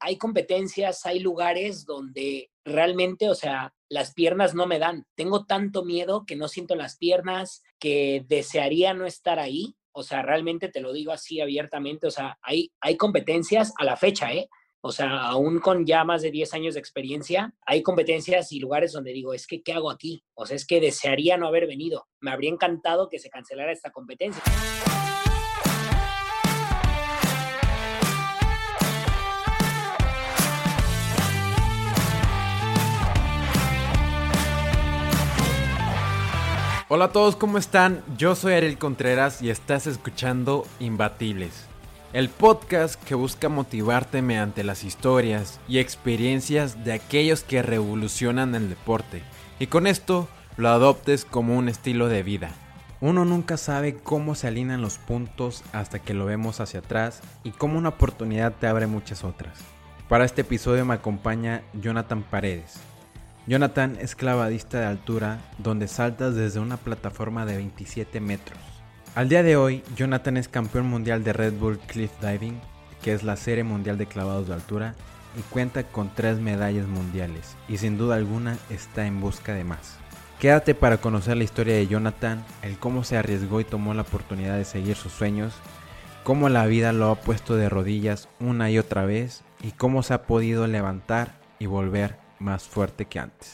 hay competencias, hay lugares donde realmente, o sea, las piernas no me dan. Tengo tanto miedo que no siento las piernas, que desearía no estar ahí. O sea, realmente te lo digo así abiertamente. O sea, hay, hay competencias a la fecha, ¿eh? O sea, aún con ya más de 10 años de experiencia, hay competencias y lugares donde digo, es que, ¿qué hago aquí? O sea, es que desearía no haber venido. Me habría encantado que se cancelara esta competencia. Hola a todos, ¿cómo están? Yo soy Ariel Contreras y estás escuchando Imbatibles, el podcast que busca motivarte mediante las historias y experiencias de aquellos que revolucionan el deporte y con esto lo adoptes como un estilo de vida. Uno nunca sabe cómo se alinean los puntos hasta que lo vemos hacia atrás y cómo una oportunidad te abre muchas otras. Para este episodio me acompaña Jonathan Paredes, Jonathan es clavadista de altura donde saltas desde una plataforma de 27 metros. Al día de hoy, Jonathan es campeón mundial de Red Bull Cliff Diving, que es la serie mundial de clavados de altura, y cuenta con tres medallas mundiales, y sin duda alguna está en busca de más. Quédate para conocer la historia de Jonathan, el cómo se arriesgó y tomó la oportunidad de seguir sus sueños, cómo la vida lo ha puesto de rodillas una y otra vez, y cómo se ha podido levantar y volver más fuerte que antes.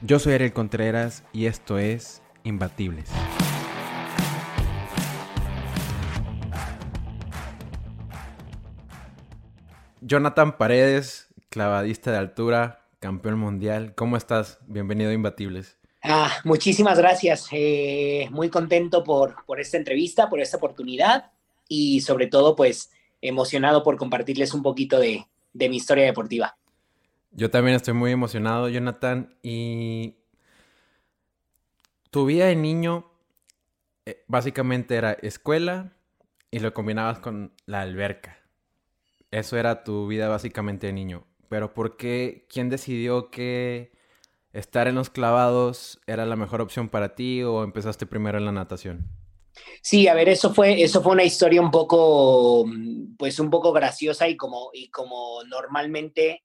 Yo soy Ariel Contreras y esto es Imbatibles. Jonathan Paredes, clavadista de altura, campeón mundial. ¿Cómo estás? Bienvenido a Imbatibles. Ah, muchísimas gracias. Eh, muy contento por, por esta entrevista, por esta oportunidad y sobre todo pues emocionado por compartirles un poquito de, de mi historia deportiva. Yo también estoy muy emocionado, Jonathan. Y tu vida de niño eh, básicamente era escuela y lo combinabas con la alberca. Eso era tu vida básicamente de niño. Pero ¿por qué? ¿Quién decidió que estar en los clavados era la mejor opción para ti o empezaste primero en la natación? Sí, a ver, eso fue, eso fue una historia un poco, pues un poco graciosa y como, y como normalmente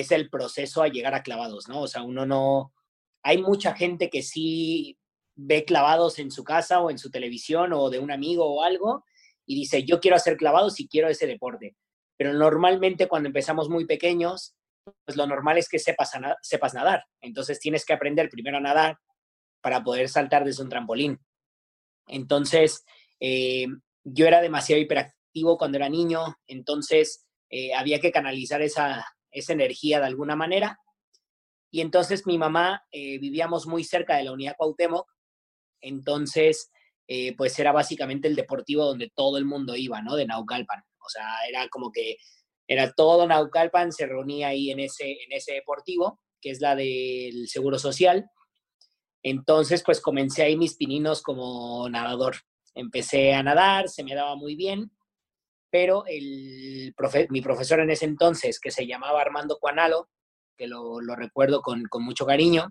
es el proceso a llegar a clavados, ¿no? O sea, uno no... Hay mucha gente que sí ve clavados en su casa o en su televisión o de un amigo o algo y dice, yo quiero hacer clavados y quiero ese deporte. Pero normalmente cuando empezamos muy pequeños, pues lo normal es que sepas, sepas nadar. Entonces tienes que aprender primero a nadar para poder saltar desde un trampolín. Entonces, eh, yo era demasiado hiperactivo cuando era niño, entonces eh, había que canalizar esa, esa energía de alguna manera. Y entonces mi mamá eh, vivíamos muy cerca de la unidad Cuauhtémoc, entonces eh, pues era básicamente el deportivo donde todo el mundo iba, ¿no? De Naucalpan. O sea, era como que era todo Naucalpan, se reunía ahí en ese, en ese deportivo, que es la del Seguro Social. Entonces, pues comencé ahí mis pininos como nadador. Empecé a nadar, se me daba muy bien pero el mi profesor en ese entonces, que se llamaba Armando Cuanalo, que lo, recuerdo con, mucho cariño,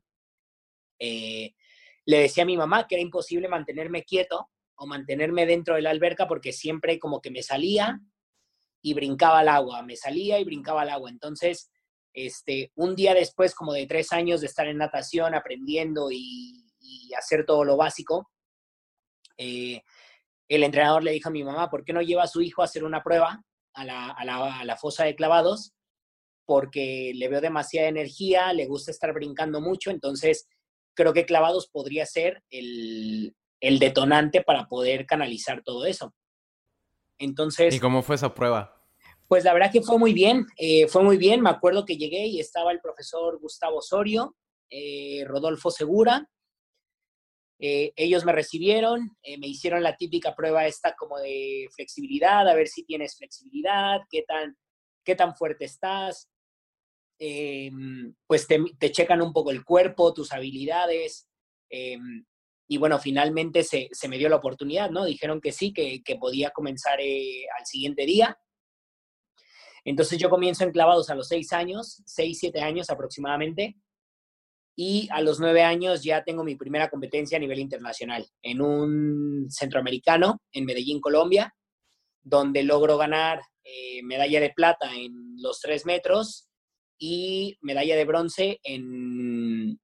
eh, le decía a mi mamá que era imposible mantenerme quieto o mantenerme dentro de la alberca porque siempre como que me salía y brincaba al agua, me salía y brincaba al agua. Entonces, este, un día después, como de tres años de estar en natación, aprendiendo y, hacer todo lo básico, eh, el entrenador le dijo a mi mamá, ¿por qué no lleva a su hijo a hacer una prueba a la, fosa de clavados? Porque le veo demasiada energía, le gusta estar brincando mucho, entonces creo que clavados podría ser el, detonante para poder canalizar todo eso. Entonces... ¿Y cómo fue esa prueba? Pues la verdad que fue muy bien, eh, fue muy bien. Me acuerdo que llegué y estaba el profesor Gustavo Osorio, eh, Rodolfo Segura, eh, ellos me recibieron, eh, me hicieron la típica prueba esta como de flexibilidad, a ver si tienes flexibilidad, qué tan, qué tan fuerte estás. Eh, pues te, checan un poco el cuerpo, tus habilidades. y bueno, finalmente se, me dio la oportunidad, ¿no? Dijeron que sí, que, que podía comenzar al siguiente día. Entonces yo comienzo en clavados a los seis años, seis, siete años aproximadamente y a los nueve años ya tengo mi primera competencia a nivel internacional en un centroamericano en Medellín, Colombia, donde logro ganar eh, medalla de plata en los tres metros y medalla de bronce en,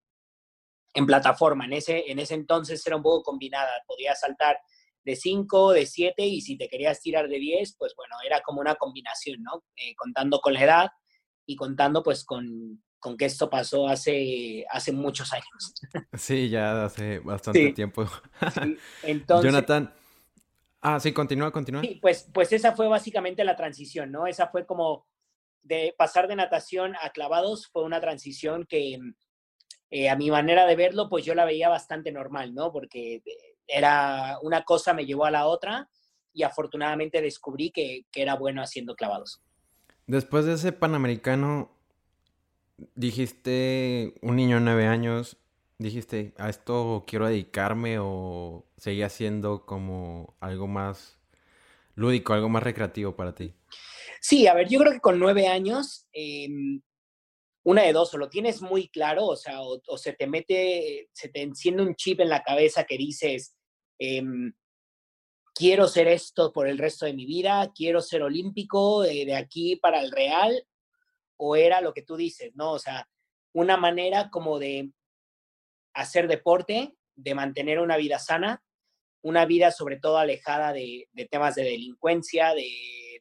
en plataforma. En ese, en ese entonces era un poco combinada, podías saltar de 5, de 7 y si te querías tirar de 10, pues bueno, era como una combinación, ¿no? Eh, contando con la edad y contando pues con, con que esto pasó hace, hace muchos años. Sí, ya hace bastante tiempo. Entonces, Jonathan. Ah, sí, continúa, continúa. Sí, pues, pues esa fue básicamente la transición, ¿no? Esa fue como de pasar de natación a clavados, fue una transición que eh, a mi manera de verlo, pues yo la veía bastante normal, ¿no? Porque era una cosa me llevó a la otra y afortunadamente descubrí que, que era bueno haciendo clavados. Después de ese Panamericano, dijiste un niño de nueve años, dijiste, ¿a esto quiero dedicarme o seguía siendo como algo más lúdico, algo más recreativo para ti? Sí, a ver, yo creo que con nueve años, em, una de dos, o lo tienes muy claro, o sea, o, se te mete, se te enciende un chip en la cabeza que dices, em, quiero ser esto por el resto de mi vida, quiero ser olímpico eh, de aquí para el Real, o era lo que tú dices, ¿no? O sea, una manera como de hacer deporte, de mantener una vida sana, una vida sobre todo alejada de, temas de delincuencia, de,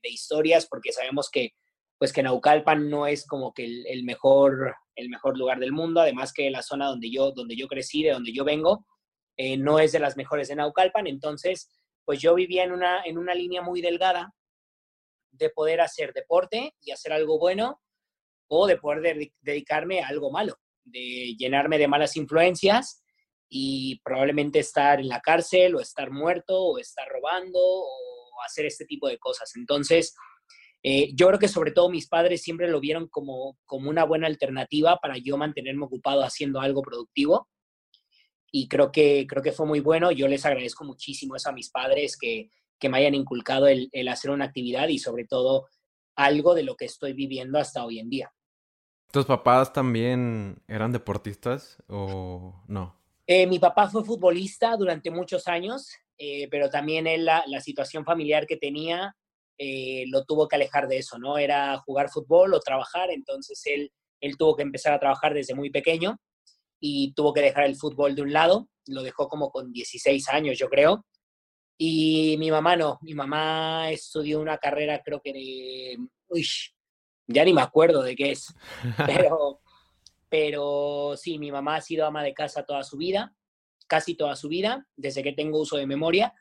historias, porque sabemos que pues que Naucalpan no es como que el, mejor, el mejor lugar del mundo, además que la zona donde yo, donde yo crecí, de donde yo vengo, eh, no es de las mejores de Naucalpan, entonces pues yo vivía en una, en una línea muy delgada de poder hacer deporte y hacer algo bueno o de poder dedicarme a algo malo, de llenarme de malas influencias y probablemente estar en la cárcel o estar muerto o estar robando o hacer este tipo de cosas. Entonces, eh, yo creo que sobre todo mis padres siempre lo vieron como, como una buena alternativa para yo mantenerme ocupado haciendo algo productivo. Y creo que, creo que fue muy bueno. Yo les agradezco muchísimo eso a mis padres que, que me hayan inculcado el hacer una actividad y sobre todo algo de lo que estoy viviendo hasta hoy en día. ¿Tus papás también eran deportistas o no? Eh, mi papá fue futbolista durante muchos años, eh, pero también él, la, situación familiar que tenía eh, lo tuvo que alejar de eso, ¿no? Era jugar fútbol o trabajar, entonces él, él tuvo que empezar a trabajar desde muy pequeño y tuvo que dejar el fútbol de un lado, lo dejó como con 16 años, yo creo, y mi mamá no, mi mamá estudió una carrera creo que de, uy, ya ni me acuerdo de qué es, pero, pero sí, mi mamá ha sido ama de casa toda su vida, casi toda su vida, desde que tengo uso de memoria,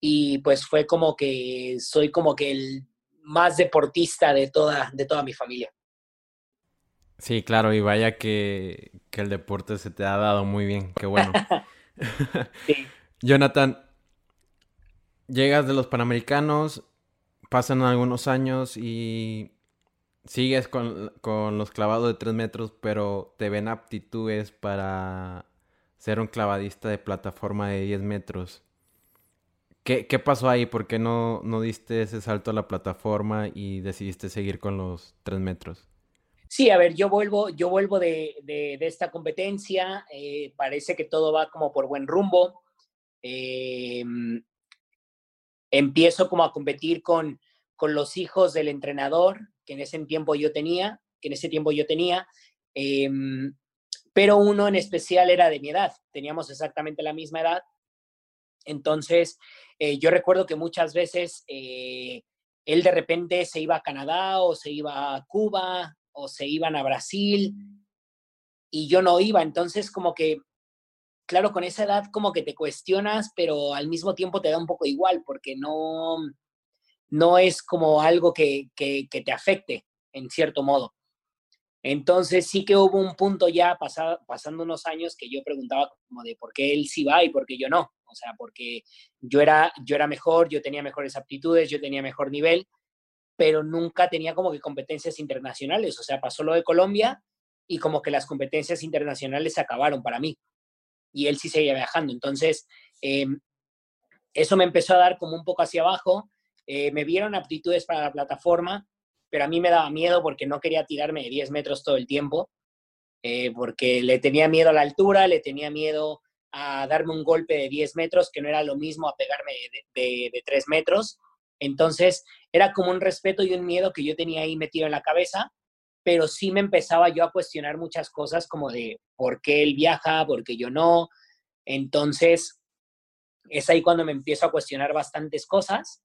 y pues fue como que soy como que el más deportista de toda, de toda mi familia. Sí, claro, y vaya que, que el deporte se te ha dado muy bien, qué bueno. sí. Jonathan, llegas de los Panamericanos, pasan algunos años y sigues con, los clavados de 3 metros, pero te ven aptitudes para ser un clavadista de plataforma de 10 metros. ¿Qué, pasó ahí? ¿Por qué no, no diste ese salto a la plataforma y decidiste seguir con los 3 metros? Sí, a ver, yo vuelvo, yo vuelvo de, esta competencia, eh, parece que todo va como por buen rumbo. Eh, empiezo como a competir con, los hijos del entrenador que en ese tiempo yo tenía, que en ese tiempo yo tenía, em, pero uno en especial era de mi edad, teníamos exactamente la misma edad. Entonces, eh, yo recuerdo que muchas veces eh, él de repente se iba a Canadá o se iba a Cuba o se iban a Brasil y yo no iba. Entonces, como que claro, con esa edad como que te cuestionas, pero al mismo tiempo te da un poco igual, porque no, no es como algo que, te afecte, en cierto modo. Entonces sí que hubo un punto ya pasando unos años que yo preguntaba como de por qué él sí va y por qué yo no. O sea, porque yo era, yo era mejor, yo tenía mejores aptitudes, yo tenía mejor nivel, pero nunca tenía como que competencias internacionales. O sea, pasó lo de Colombia y como que las competencias internacionales se acabaron para mí y él sí seguía viajando. Entonces, em, eso me empezó a dar como un poco hacia abajo. Eh, me vieron aptitudes para la plataforma, pero a mí me daba miedo porque no quería tirarme de 10 metros todo el tiempo, eh, porque le tenía miedo a la altura, le tenía miedo a darme un golpe de 10 metros, que no era lo mismo a pegarme de, de, 3 metros. Entonces, era como un respeto y un miedo que yo tenía ahí metido en la cabeza, pero sí me empezaba yo a cuestionar muchas cosas como de por qué él viaja, por qué yo no. Entonces, es ahí cuando me empiezo a cuestionar bastantes cosas,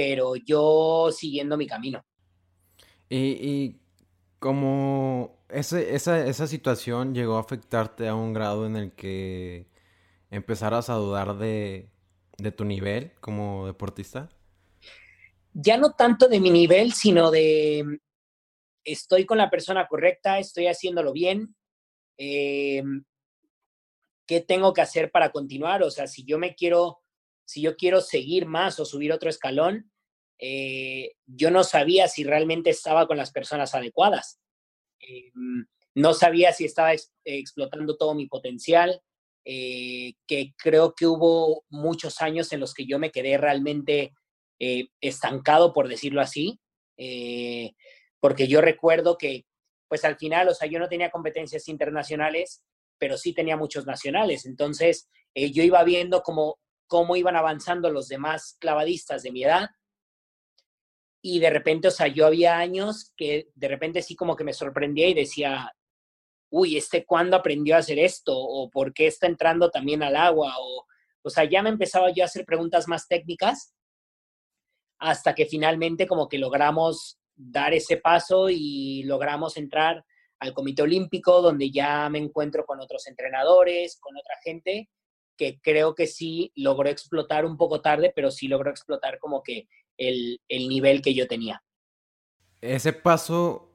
pero yo siguiendo mi camino. Y, y como ese, esa, esa situación llegó a afectarte a un grado en el que empezaras a dudar de, de tu nivel como deportista? Ya no tanto de mi nivel, sino de estoy con la persona correcta, estoy haciéndolo bien. Eh, ¿Qué tengo que hacer para continuar? O sea, si yo me quiero, si yo quiero seguir más o subir otro escalón, eh, yo no sabía si realmente estaba con las personas adecuadas. Eh, no sabía si estaba explotando todo mi potencial, eh, que creo que hubo muchos años en los que yo me quedé realmente estancado, por decirlo así, porque yo recuerdo que, pues al final, o sea, yo no tenía competencias internacionales, pero sí tenía muchos nacionales, entonces yo iba viendo cómo, cómo iban avanzando los demás clavadistas de mi edad y de repente, o sea, yo había años que de repente sí como que me sorprendía y decía, uy, ¿este cuándo aprendió a hacer esto? ¿O por qué está entrando también al agua? O, o sea, ya me empezaba yo a hacer preguntas más técnicas hasta que finalmente como que logramos dar ese paso y logramos entrar al Comité Olímpico, donde ya me encuentro con otros entrenadores, con otra gente, que creo que sí logró explotar un poco tarde, pero sí logró explotar como que el, nivel que yo tenía. Ese paso,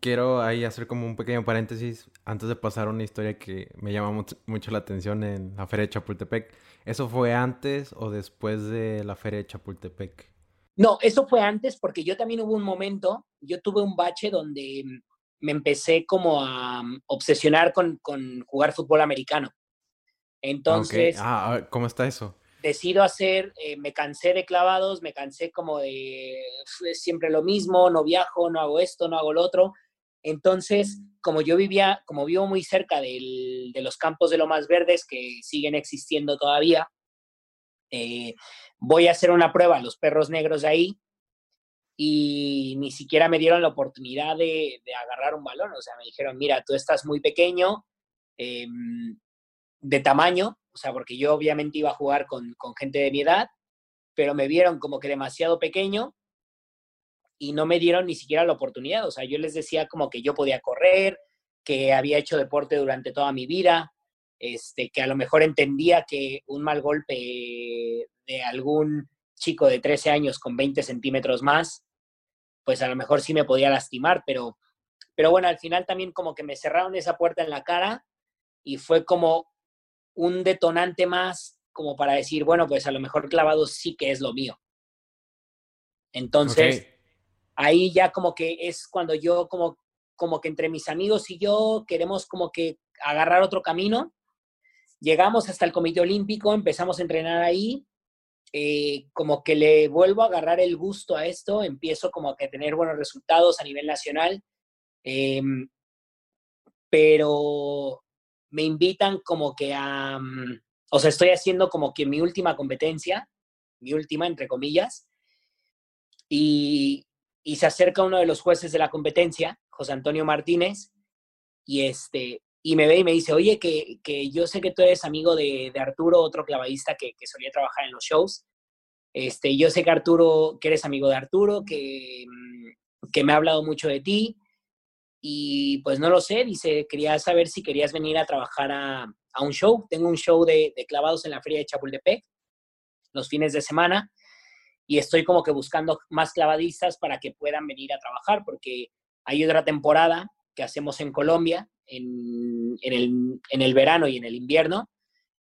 quiero ahí hacer como un pequeño paréntesis antes de pasar a una historia que me llama mucho, la atención en la Feria de Chapultepec. ¿Eso fue antes o después de la Feria de Chapultepec? No, eso fue antes porque yo también hubo un momento, yo tuve un bache donde me empecé como a obsesionar con, jugar fútbol americano. Entonces... Ah, ¿cómo está eso? Decido hacer, eh, me cansé de clavados, me cansé como de siempre lo mismo, no viajo, no hago esto, no hago lo otro. Entonces, como yo vivía, como vivo muy cerca de los campos de Lomas Verdes que siguen existiendo todavía, eh, voy a hacer una prueba a los perros negros de ahí y ni siquiera me dieron la oportunidad de, agarrar un balón. O sea, me dijeron, mira, tú estás muy pequeño, em, de tamaño, o sea, porque yo obviamente iba a jugar con, gente de mi edad, pero me vieron como que demasiado pequeño y no me dieron ni siquiera la oportunidad. O sea, yo les decía como que yo podía correr, que había hecho deporte durante toda mi vida, este, que a lo mejor entendía que un mal golpe de algún chico de 13 años con 20 centímetros más, pues a lo mejor sí me podía lastimar, pero, pero bueno, al final también como que me cerraron esa puerta en la cara y fue como un detonante más como para decir, bueno, pues a lo mejor clavado sí que es lo mío. Entonces, ahí ya como que es cuando yo como, como que entre mis amigos y yo queremos como que agarrar otro camino. Llegamos hasta el Comité Olímpico, empezamos a entrenar ahí, eh, como que le vuelvo a agarrar el gusto a esto, empiezo como a tener buenos resultados a nivel nacional, em, pero me invitan como que a, mm, o sea, estoy haciendo como que mi última competencia, mi última, entre comillas, y, y se acerca uno de los jueces de la competencia, José Antonio Martínez, y este, y me ve y me dice, oye, que, que yo sé que tú eres amigo de, de Arturo, otro clavadista que, que, solía trabajar en los shows. Este, yo sé que Arturo, que eres amigo de Arturo, que, mm, que me ha hablado mucho de ti, y pues no lo sé, dice, quería saber si querías venir a trabajar a, un show. Tengo un show de, clavados en la feria de Chapultepec los fines de semana y estoy como que buscando más clavadistas para que puedan venir a trabajar porque hay otra temporada que hacemos en Colombia en, el, en el verano y en el invierno.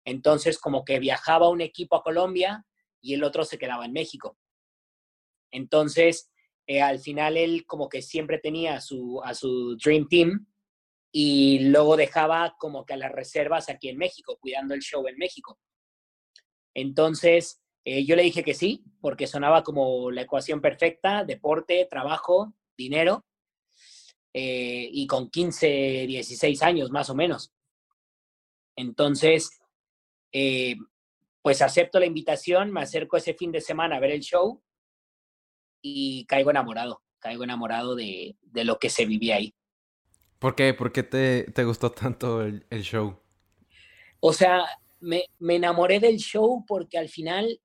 Entonces como que viajaba un equipo a Colombia y el otro se quedaba en México. Entonces, eh, al final él como que siempre tenía a su, a su Dream Team y luego dejaba como que a las reservas aquí en México, cuidando el show en México. Entonces, eh, yo le dije que sí, porque sonaba como la ecuación perfecta, deporte, trabajo, dinero, eh, y con 15, 16 años más o menos. Entonces, pues acepto la invitación, me acerco ese fin de semana a ver el show y caigo enamorado, caigo enamorado de, lo que se vivía ahí. ¿Por qué? ¿Por qué te, gustó tanto el, show? O sea, me, me, enamoré del show porque al final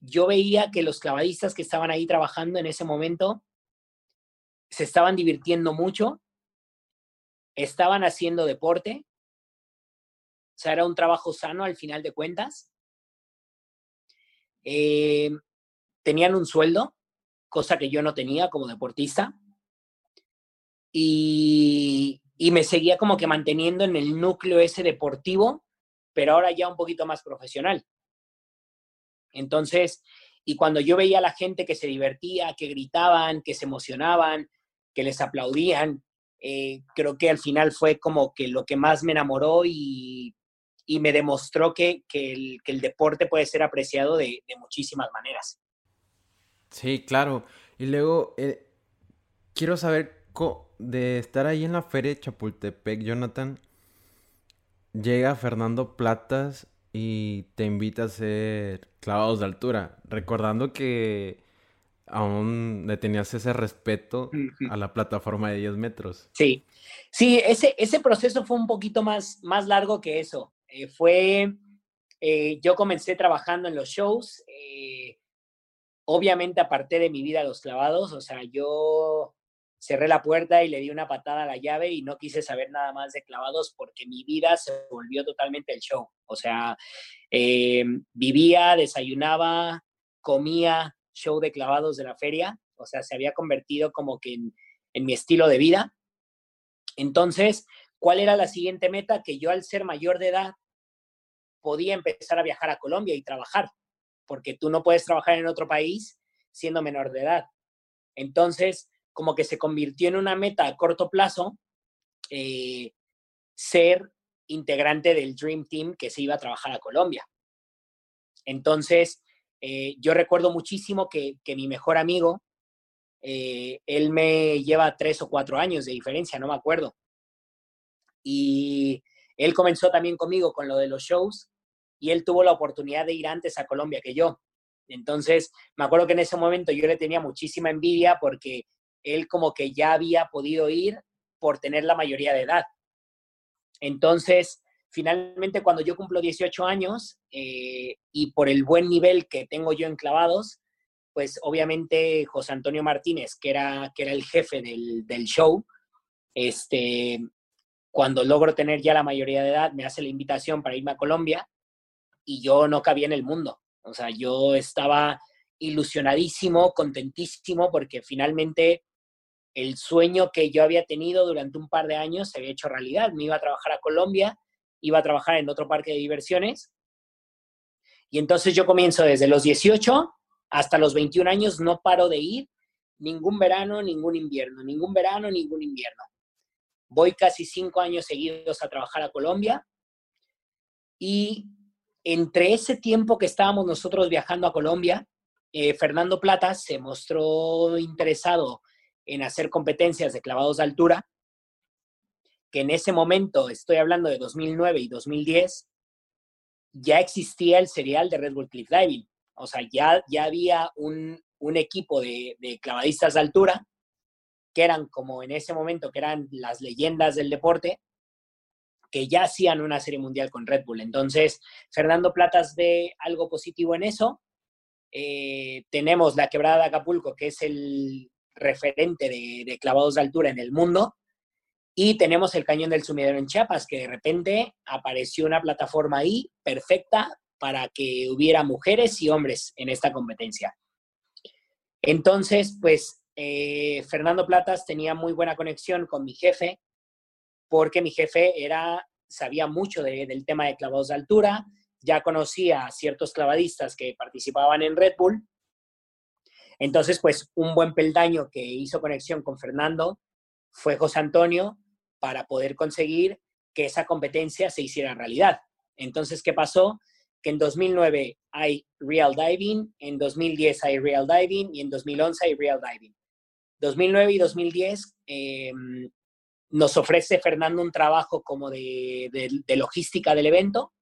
yo veía que los clavadistas que estaban ahí trabajando en ese momento se estaban divirtiendo mucho, estaban haciendo deporte, o sea, era un trabajo sano al final de cuentas. Eh, tenían un sueldo, cosa que yo no tenía como deportista. Y, y, me seguía como que manteniendo en el núcleo ese deportivo, pero ahora ya un poquito más profesional. Entonces, y cuando yo veía a la gente que se divertía, que gritaban, que se emocionaban, que les aplaudían, eh, creo que al final fue como que lo que más me enamoró y, y me demostró que, el, que, el, deporte puede ser apreciado de, de, muchísimas maneras. Sí, claro. Y luego, eh, quiero saber, de estar ahí en la feria de Chapultepec, Jonathan, llega Fernando Platas y te invita a hacer clavados de altura, recordando que aún le tenías ese respeto a la plataforma de 10 metros. Sí, sí, ese, ese proceso fue un poquito más, más largo que eso. Eh, fue, eh, yo comencé trabajando en los shows, eh, obviamente aparté de mi vida los clavados, o sea, yo cerré la puerta y le di una patada a la llave y no quise saber nada más de clavados porque mi vida se volvió totalmente el show. O sea, eh, vivía, desayunaba, comía show de clavados de la feria, o sea, se había convertido como que en, en mi estilo de vida. Entonces, ¿cuál era la siguiente meta? Que yo al ser mayor de edad podía empezar a viajar a Colombia y trabajar, porque tú no puedes trabajar en otro país siendo menor de edad. Entonces, como que se convirtió en una meta a corto plazo eh, ser integrante del Dream Team que se iba a trabajar a Colombia. Entonces, eh, yo recuerdo muchísimo que, mi mejor amigo, eh, él me lleva tres o cuatro años de diferencia, no me acuerdo. Y él comenzó también conmigo con lo de los shows y él tuvo la oportunidad de ir antes a Colombia que yo. Entonces, me acuerdo que en ese momento yo le tenía muchísima envidia porque él como que ya había podido ir por tener la mayoría de edad. Entonces, finalmente cuando yo cumplo 18 años eh, y por el buen nivel que tengo yo en clavados, pues obviamente José Antonio Martínez, que era, que era el jefe del, del show, este, cuando logro tener ya la mayoría de edad, me hace la invitación para irme a Colombia y yo no cabía en el mundo. O sea, yo estaba ilusionadísimo, contentísimo, porque finalmente el sueño que yo había tenido durante un par de años se había hecho realidad. Me iba a trabajar a Colombia, iba a trabajar en otro parque de diversiones. Y entonces yo comienzo desde los 18 hasta los 21 años, no paro de ir ningún verano, ningún invierno, ningún verano, ningún invierno. Voy casi cinco años seguidos a trabajar a Colombia y entre ese tiempo que estábamos nosotros viajando a Colombia, eh, Fernando Plata se mostró interesado en hacer competencias de clavados de altura, que en ese momento, estoy hablando de 2009 y 2010, ya existía el serial de Red Bull Cliff Diving. O sea, ya, ya había un, equipo de, de, clavadistas de altura, que eran como en ese momento, que eran las leyendas del deporte, que ya hacían una serie mundial con Red Bull. Entonces, Fernando Platas ve algo positivo en eso. Eh, tenemos la quebrada de Acapulco, que es el, referente de, clavados de altura en el mundo. Y tenemos el Cañón del Sumidero en Chiapas, que de repente apareció una plataforma ahí perfecta para que hubiera mujeres y hombres en esta competencia. Entonces, pues eh, Fernando Platas tenía muy buena conexión con mi jefe, porque mi jefe era, sabía mucho del tema de clavados de altura, ya conocía a ciertos clavadistas que participaban en Red Bull entonces, pues un buen peldaño que hizo conexión con Fernando fue José Antonio para poder conseguir que esa competencia se hiciera realidad. Entonces, ¿qué pasó? Que en 2009 hay Real Diving, en 2010 hay Real Diving y en 2011 hay Real Diving. 2009 y 2010 em, nos ofrece Fernando un trabajo como de, de logística del evento.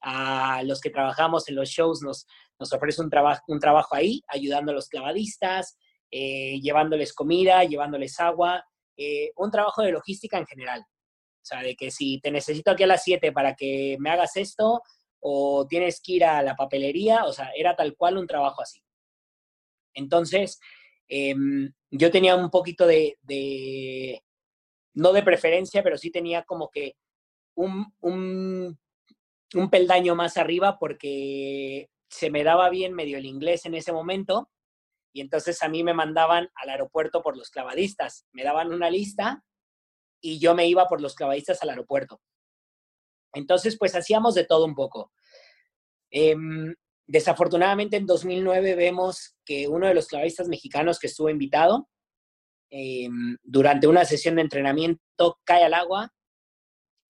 a los que trabajamos en los shows nos, nos ofrece un, trabajo un trabajo ahí, ayudando a los clavadistas, eh, llevándoles comida, llevándoles agua, eh, un trabajo de logística en general. O sea, de que si te necesito aquí a las 7 para que me hagas esto, o tienes que ir a la papelería, o sea, era tal cual un trabajo así. Entonces, em, yo tenía un poquito de, no de preferencia, pero sí tenía como que un, un, peldaño más arriba porque se me daba bien medio el inglés en ese momento y entonces a mí me mandaban al aeropuerto por los clavadistas. Me daban una lista y yo me iba por los clavadistas al aeropuerto. Entonces, pues hacíamos de todo un poco. Em, desafortunadamente en 2009 vemos que uno de los clavadistas mexicanos que estuvo invitado em, durante una sesión de entrenamiento cae al agua,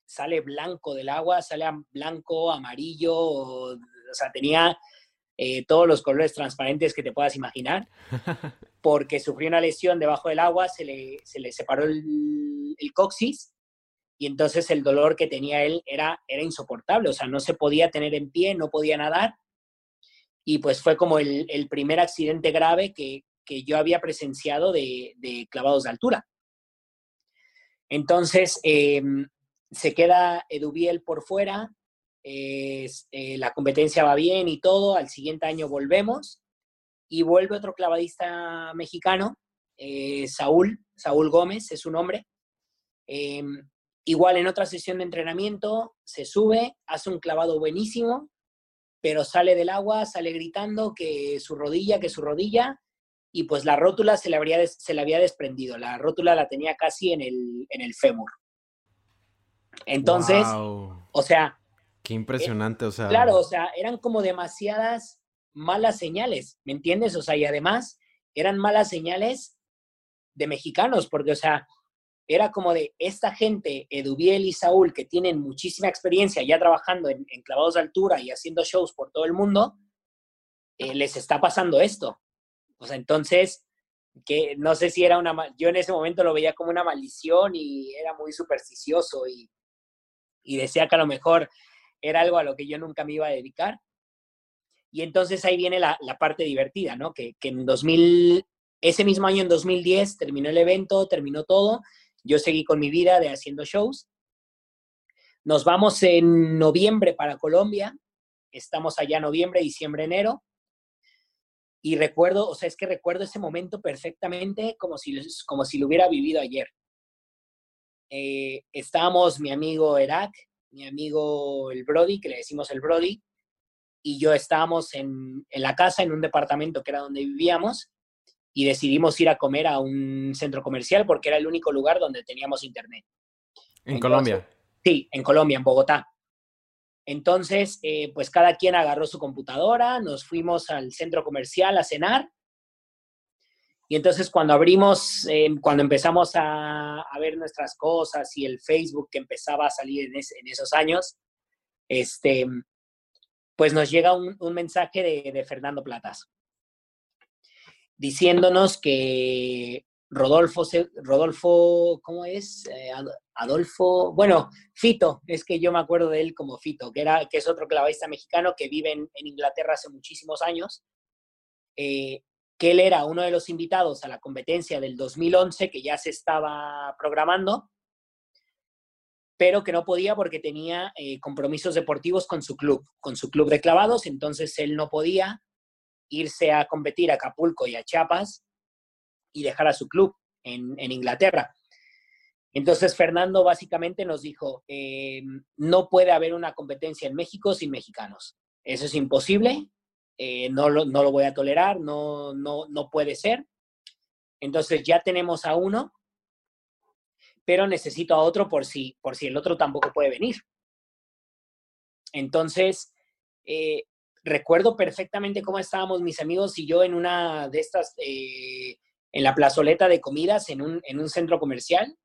sale blanco del agua, sale blanco, amarillo, o sea, tenía eh, todos los colores transparentes que te puedas imaginar, porque sufrió una lesión debajo del agua, se le, se le separó el, el, coxis y entonces el dolor que tenía él era, era insoportable, o sea, no se podía tener en pie, no podía nadar y pues fue como el, el primer accidente grave que, que, yo había presenciado de, de clavados de altura. Entonces, eh, se queda Edubiel por fuera, eh, la competencia va bien y todo, al siguiente año volvemos y vuelve otro clavadista mexicano, eh, Saúl, Saúl Gómez es su nombre. Em, igual en otra sesión de entrenamiento se sube, hace un clavado buenísimo, pero sale del agua, sale gritando que su rodilla, que su rodilla, y pues la rótula se le, habría, se le había desprendido, la rótula la tenía casi en el, en el fémur. Entonces, o sea, Qué impresionante, o sea. Claro, o sea, eran como demasiadas malas señales, ¿me entiendes? O sea, y además eran malas señales de mexicanos, porque, o sea, era como de esta gente, Edubiel y Saúl, que tienen muchísima experiencia ya trabajando en, clavados de altura y haciendo shows por todo el mundo, eh, les está pasando esto. Entonces, que no sé si era una, yo en ese momento lo veía como una maldición y era muy supersticioso y, y decía que a lo mejor era algo a lo que yo nunca me iba a dedicar. Y entonces ahí viene la, parte divertida, ¿no? Que, en 2000, ese mismo año, en 2010, terminó el evento, terminó todo. Yo seguí con mi vida de haciendo shows. Nos vamos en noviembre para Colombia. Estamos allá noviembre, diciembre, enero. Y recuerdo, o sea, es que recuerdo ese momento perfectamente como si, como si lo hubiera vivido ayer. Eh, estábamos mi amigo Erak, mi amigo el Brody, que le decimos el Brody, y yo estábamos en, la casa, en un departamento que era donde vivíamos, y decidimos ir a comer a un centro comercial porque era el único lugar donde teníamos internet. ¿En Colombia? Sí, en Colombia, en Bogotá. Entonces, eh, pues cada quien agarró su computadora, nos fuimos al centro comercial a cenar. Y entonces cuando abrimos, eh, cuando empezamos a, ver nuestras cosas y el Facebook que empezaba a salir en, esos años, este, pues nos llega un, mensaje de, Fernando Platas diciéndonos que Rodolfo, Rodolfo, ¿cómo es? Eh, Adolfo, bueno, Fito, es que yo me acuerdo de él como Fito, que, era, que es otro clavista mexicano que vive en, Inglaterra hace muchísimos años. Eh, que él era uno de los invitados a la competencia del 2011 que ya se estaba programando, pero que no podía porque tenía eh, compromisos deportivos con su club, con su club de clavados, entonces él no podía irse a competir a Acapulco y a Chiapas y dejar a su club en, Inglaterra. Entonces Fernando básicamente nos dijo, eh, no puede haber una competencia en México sin mexicanos. Eso es imposible, eh, no, lo, no, lo, voy a tolerar, no, no, no puede ser. Entonces ya tenemos a uno, pero necesito a otro por si, por si el otro tampoco puede venir. Entonces, eh, recuerdo perfectamente cómo estábamos mis amigos y yo en una de estas, eh, en la plazoleta de comidas, en un, en un centro comercial.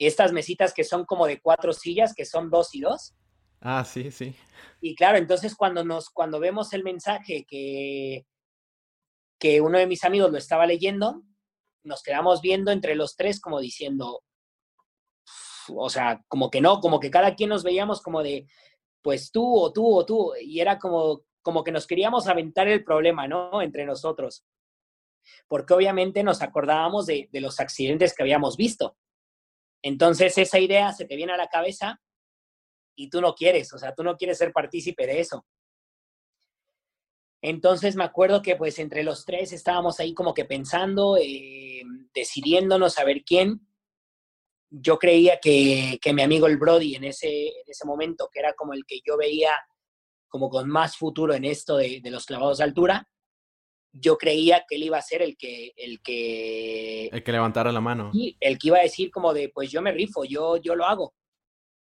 Estas mesitas que son como de cuatro sillas, que son dos y dos. Ah, sí, sí. Y claro, entonces cuando nos, cuando vemos el mensaje que, que uno de mis amigos lo estaba leyendo, nos quedamos viendo entre los tres como diciendo, o sea, como que no, como que cada quien nos veíamos como de, pues tú o tú o tú. Y era como, como que nos queríamos aventar el problema, ¿no? Entre nosotros. Porque obviamente nos acordábamos de, de los accidentes que habíamos visto. Entonces esa idea se te viene a la cabeza y tú no quieres, o sea, tú no quieres ser partícipe de eso. Entonces me acuerdo que pues entre los tres estábamos ahí como que pensando, eh, decidiéndonos a ver quién. Yo creía que, que, mi amigo el Brody en ese, en ese momento, que era como el que yo veía como con más futuro en esto de, de los clavados de altura, yo creía que él iba a ser el que el que el que levantara la mano. Y el que iba a decir como de pues yo me rifo yo yo lo hago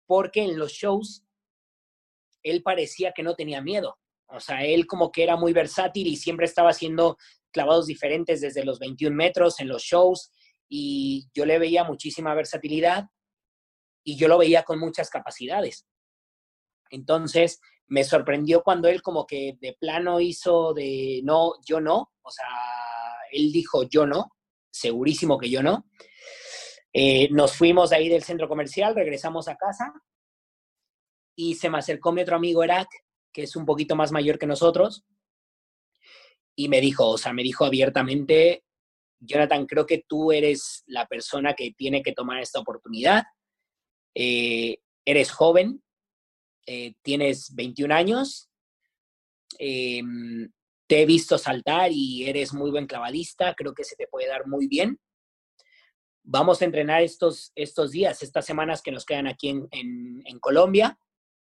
porque en los shows él parecía que no tenía miedo. O sea él como que era muy versátil y siempre estaba haciendo clavados diferentes desde los 21 metros en los shows y yo le veía muchísima versatilidad y yo lo veía con muchas capacidades. Entonces me sorprendió cuando él como que de plano hizo de no, yo no, o sea, él dijo yo no, segurísimo que yo no. Eh, nos fuimos ahí del centro comercial, regresamos a casa y se me acercó mi otro amigo Erak, que es un poquito más mayor que nosotros, y me dijo, o sea, me dijo abiertamente, Jonathan, creo que tú eres la persona que tiene que tomar esta oportunidad. Eh, eres joven, eh, tienes 21 años, eh, te he visto saltar y eres muy buen clavadista, creo que se te puede dar muy bien. Vamos a entrenar estos, estos días, estas semanas que nos quedan aquí en, en, en Colombia.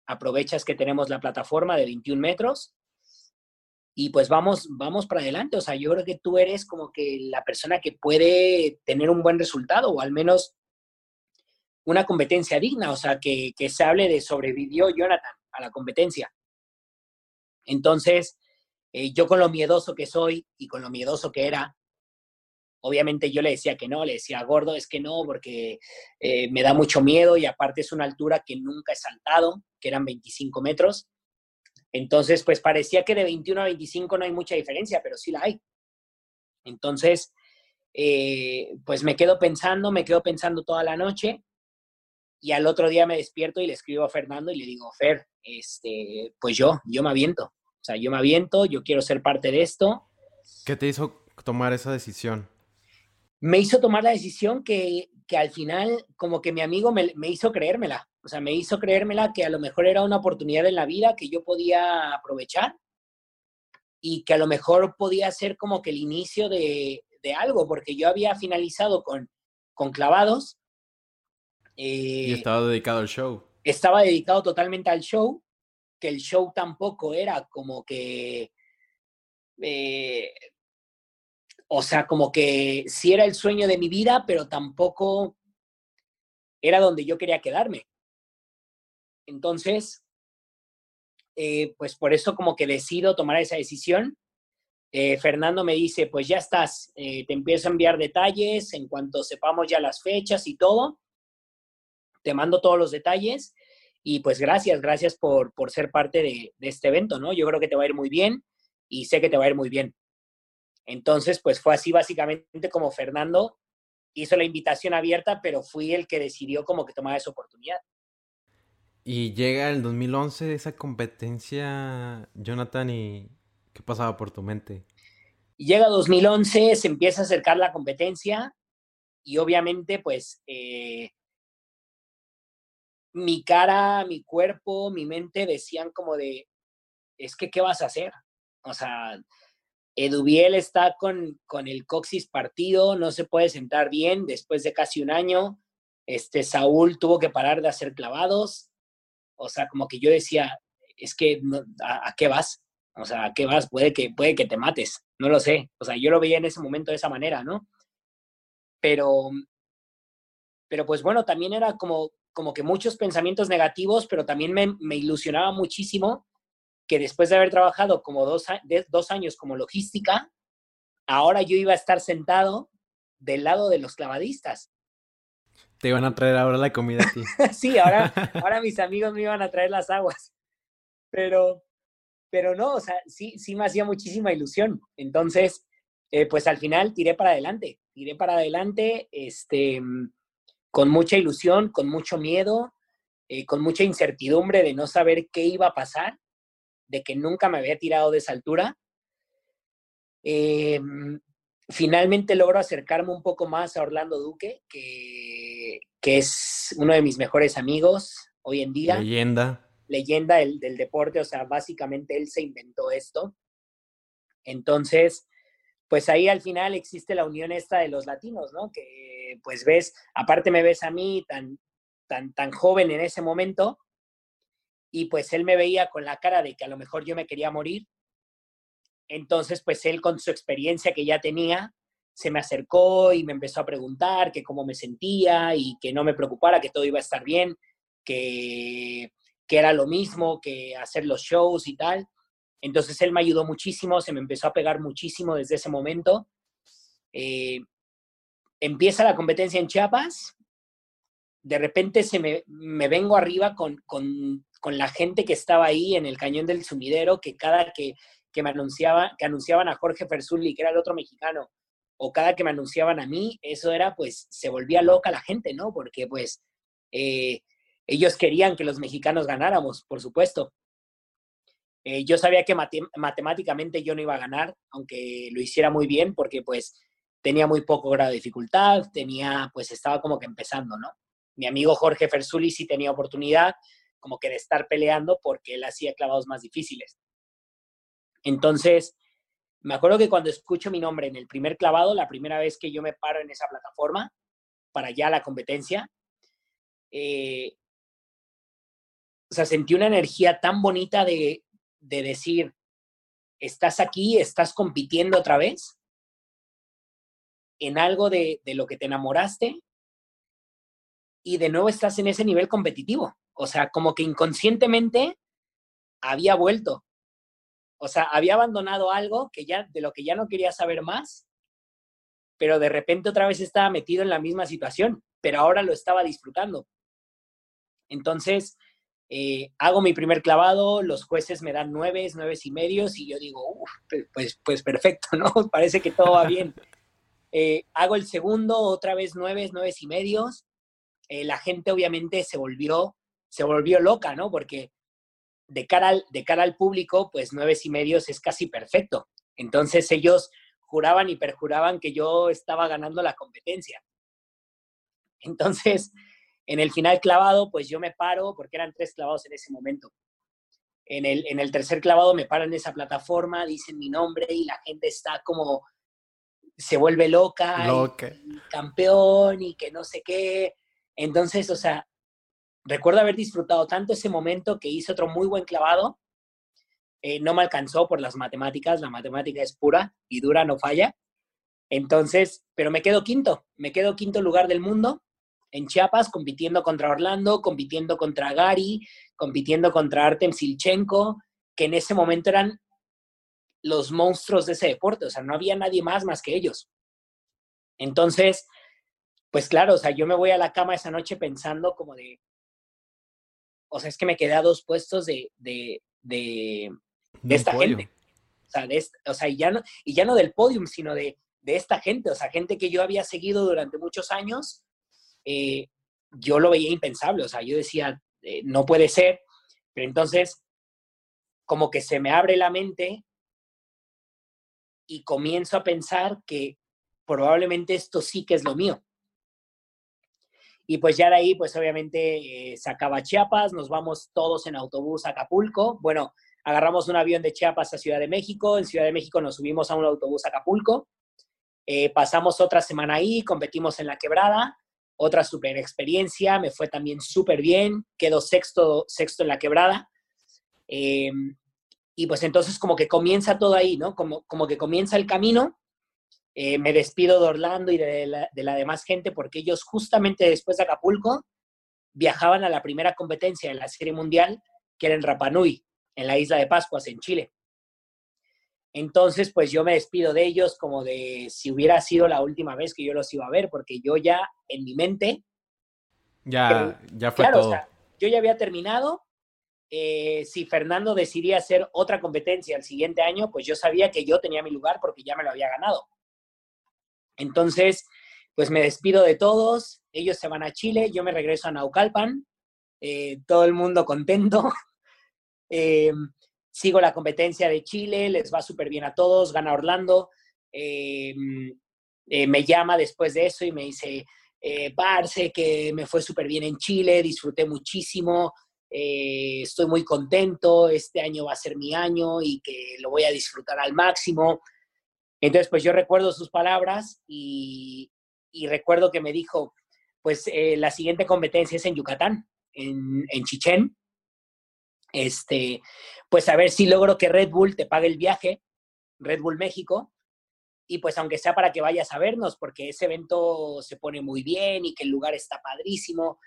Aprovechas que tenemos la plataforma de 21 metros y pues vamos, vamos para adelante. O sea, yo creo que tú eres como que la persona que puede tener un buen resultado o al menos una competencia digna, o sea, que, que se hable de sobrevivió Jonathan a la competencia. Entonces, eh, yo con lo miedoso que soy y con lo miedoso que era, obviamente yo le decía que no, le decía, gordo, es que no, porque eh, me da mucho miedo y aparte es una altura que nunca he saltado, que eran 25 metros. Entonces, pues parecía que de 21 a 25 no hay mucha diferencia, pero sí la hay. Entonces, eh, pues me quedo pensando, me quedo pensando toda la noche y al otro día me despierto y le escribo a Fernando y le digo, Fer, este, pues yo, yo me aviento. O sea, yo me aviento, yo quiero ser parte de esto. ¿Qué te hizo tomar esa decisión? Me hizo tomar la decisión que, que al final, como que mi amigo me, me, hizo creérmela. O sea, me hizo creérmela que a lo mejor era una oportunidad en la vida que yo podía aprovechar y que a lo mejor podía ser como que el inicio de, de algo, porque yo había finalizado con, con clavados eh, y estaba dedicado al show. Estaba dedicado totalmente al show, que el show tampoco era como que... Eh, o sea, como que sí era el sueño de mi vida, pero tampoco era donde yo quería quedarme. Entonces, eh, pues por eso como que decido tomar esa decisión. Eh, Fernando me dice, pues ya estás, eh, te empiezo a enviar detalles en cuanto sepamos ya las fechas y todo te mando todos los detalles y pues gracias, gracias por, por ser parte de, de, este evento, ¿no? Yo creo que te va a ir muy bien y sé que te va a ir muy bien. Entonces, pues fue así básicamente como Fernando hizo la invitación abierta, pero fui el que decidió como que tomara esa oportunidad. Y llega el 2011 esa competencia, Jonathan, y ¿qué pasaba por tu mente? Llega 2011, se empieza a acercar la competencia y obviamente pues eh, mi cara, mi cuerpo, mi mente decían como de, es que, ¿qué vas a hacer? O sea, Edubiel está con, con el coxis partido, no se puede sentar bien después de casi un año. Este, Saúl tuvo que parar de hacer clavados. O sea, como que yo decía, es que, ¿a, ¿a, qué vas? O sea, ¿a qué vas? Puede que, puede que te mates, no lo sé. O sea, yo lo veía en ese momento de esa manera, ¿no? Pero, pero pues bueno, también era como, como que muchos pensamientos negativos, pero también me, me ilusionaba muchísimo que después de haber trabajado como dos, de, dos años como logística, ahora yo iba a estar sentado del lado de los clavadistas. Te iban a traer ahora la comida a ti. sí, ahora, ahora mis amigos me iban a traer las aguas. Pero, pero no, o sea, sí, sí me hacía muchísima ilusión. Entonces, eh, pues al final tiré para adelante, tiré para adelante, este, con mucha ilusión, con mucho miedo. eh, con mucha incertidumbre de no saber qué iba a pasar, de que nunca me había tirado de esa altura. Em, finalmente logro acercarme un poco más a Orlando Duque, que, que, es uno de mis mejores amigos hoy en día. Leyenda. Leyenda del, del deporte, o sea, básicamente él se inventó esto. Entonces, pues ahí al final existe la unión esta de los latinos, ¿no? Que pues ves, aparte me ves a mí tan, tan, tan joven en ese momento, y pues él me veía con la cara de que a lo mejor yo me quería morir. Entonces, pues él con su experiencia que ya tenía, se me acercó y me empezó a preguntar que cómo me sentía y que no me preocupara, que todo iba a estar bien, que, que era lo mismo que hacer los shows y tal. Entonces él me ayudó muchísimo, se me empezó a pegar muchísimo desde ese momento. Eh, empieza la competencia en Chiapas, de repente se me, me vengo arriba con, con, con, la gente que estaba ahí en el cañón del sumidero, que cada que, que me anunciaba, que anunciaban a Jorge Ferzulli, que era el otro mexicano, o cada que me anunciaban a mí, eso era pues, se volvía loca la gente, ¿no? Porque pues eh, ellos querían que los mexicanos ganáramos, por supuesto. Eh, yo sabía que matemáticamente yo no iba a ganar, aunque lo hiciera muy bien, porque pues tenía muy poco grado de dificultad, tenía, pues estaba como que empezando, ¿no? Mi amigo Jorge Fersuli sí tenía oportunidad como que de estar peleando porque él hacía clavados más difíciles. Entonces, me acuerdo que cuando escucho mi nombre en el primer clavado, la primera vez que yo me paro en esa plataforma para ya la competencia, eh, o sea, sentí una energía tan bonita de, de decir, estás aquí, estás compitiendo otra vez en algo de, de, lo que te enamoraste y de nuevo estás en ese nivel competitivo. O sea, como que inconscientemente había vuelto. O sea, había abandonado algo que ya, de lo que ya no quería saber más, pero de repente otra vez estaba metido en la misma situación, pero ahora lo estaba disfrutando. Entonces, eh, hago mi primer clavado, los jueces me dan nueve, nueve y medios, y yo digo, pues, pues perfecto, ¿no? Parece que todo va bien. Eh, hago el segundo, otra vez nueve, nueve y medios. Eh, la gente obviamente se volvió, se volvió loca, ¿no? Porque de cara, al, de cara al público, pues nueve y medios es casi perfecto. Entonces ellos juraban y perjuraban que yo estaba ganando la competencia. Entonces, en el final clavado, pues yo me paro, porque eran tres clavados en ese momento. En el, en el tercer clavado me paro en esa plataforma, dicen mi nombre y la gente está como, se vuelve loca, campeón y que no sé qué. Entonces, o sea, recuerdo haber disfrutado tanto ese momento que hice otro muy buen clavado. Eh, no me alcanzó por las matemáticas, la matemática es pura y dura, no falla. Entonces, pero me quedo quinto, me quedo quinto lugar del mundo en Chiapas, compitiendo contra Orlando, compitiendo contra Gary, compitiendo contra Artem Silchenko, que en ese momento eran los monstruos de ese deporte, o sea, no había nadie más más que ellos. Entonces, pues claro, o sea, yo me voy a la cama esa noche pensando como de, o sea, es que me quedé a dos puestos de, de, de, esta gente. O sea, de o sea y, ya no, y ya no del podium, sino de, de esta gente, o sea, gente que yo había seguido durante muchos años eh, yo lo veía impensable, o sea, yo decía, eh, no puede ser, pero entonces como que se me abre la mente y comienzo a pensar que probablemente esto sí que es lo mío. Y pues ya de ahí, pues obviamente eh, se acaba Chiapas, nos vamos todos en autobús a Acapulco. Bueno, agarramos un avión de Chiapas a Ciudad de México, en Ciudad de México nos subimos a un autobús a Acapulco, pasamos otra semana ahí, competimos en la quebrada, otra super experiencia, me fue también súper bien, quedó sexto, sexto en la quebrada. Em, y pues entonces como que comienza todo ahí, ¿no? Como, como que comienza el camino. Eh, me despido de Orlando y de la, de la demás gente porque ellos justamente después de Acapulco viajaban a la primera competencia de la Serie Mundial, que era en Rapanui, en la isla de Pascuas, en Chile. Entonces, pues yo me despido de ellos como de si hubiera sido la última vez que yo los iba a ver, porque yo ya en mi mente... Ya, ya fue todo. O sea, yo ya había terminado. Eh, si Fernando decidía hacer otra competencia el siguiente año, pues yo sabía que yo tenía mi lugar porque ya me lo había ganado. Entonces, pues me despido de todos. Ellos se van a Chile, yo me regreso a Naucalpan. eh, todo el mundo contento. Eh, sigo la competencia de Chile, les va súper bien a todos, gana Orlando. me llama después de eso y me dice, Parce, que me fue súper bien en Chile, disfruté muchísimo, estoy muy contento, este año va a ser mi año y que lo voy a disfrutar al máximo. Entonces, pues yo recuerdo sus palabras y, recuerdo que me dijo, pues eh, la siguiente competencia es en Yucatán, en, en Chichén. Este, pues a ver si logro que Red Bull te pague el viaje, Red Bull México, y pues aunque sea para que vayas a vernos, porque ese evento se pone muy bien y que el lugar está padrísimo.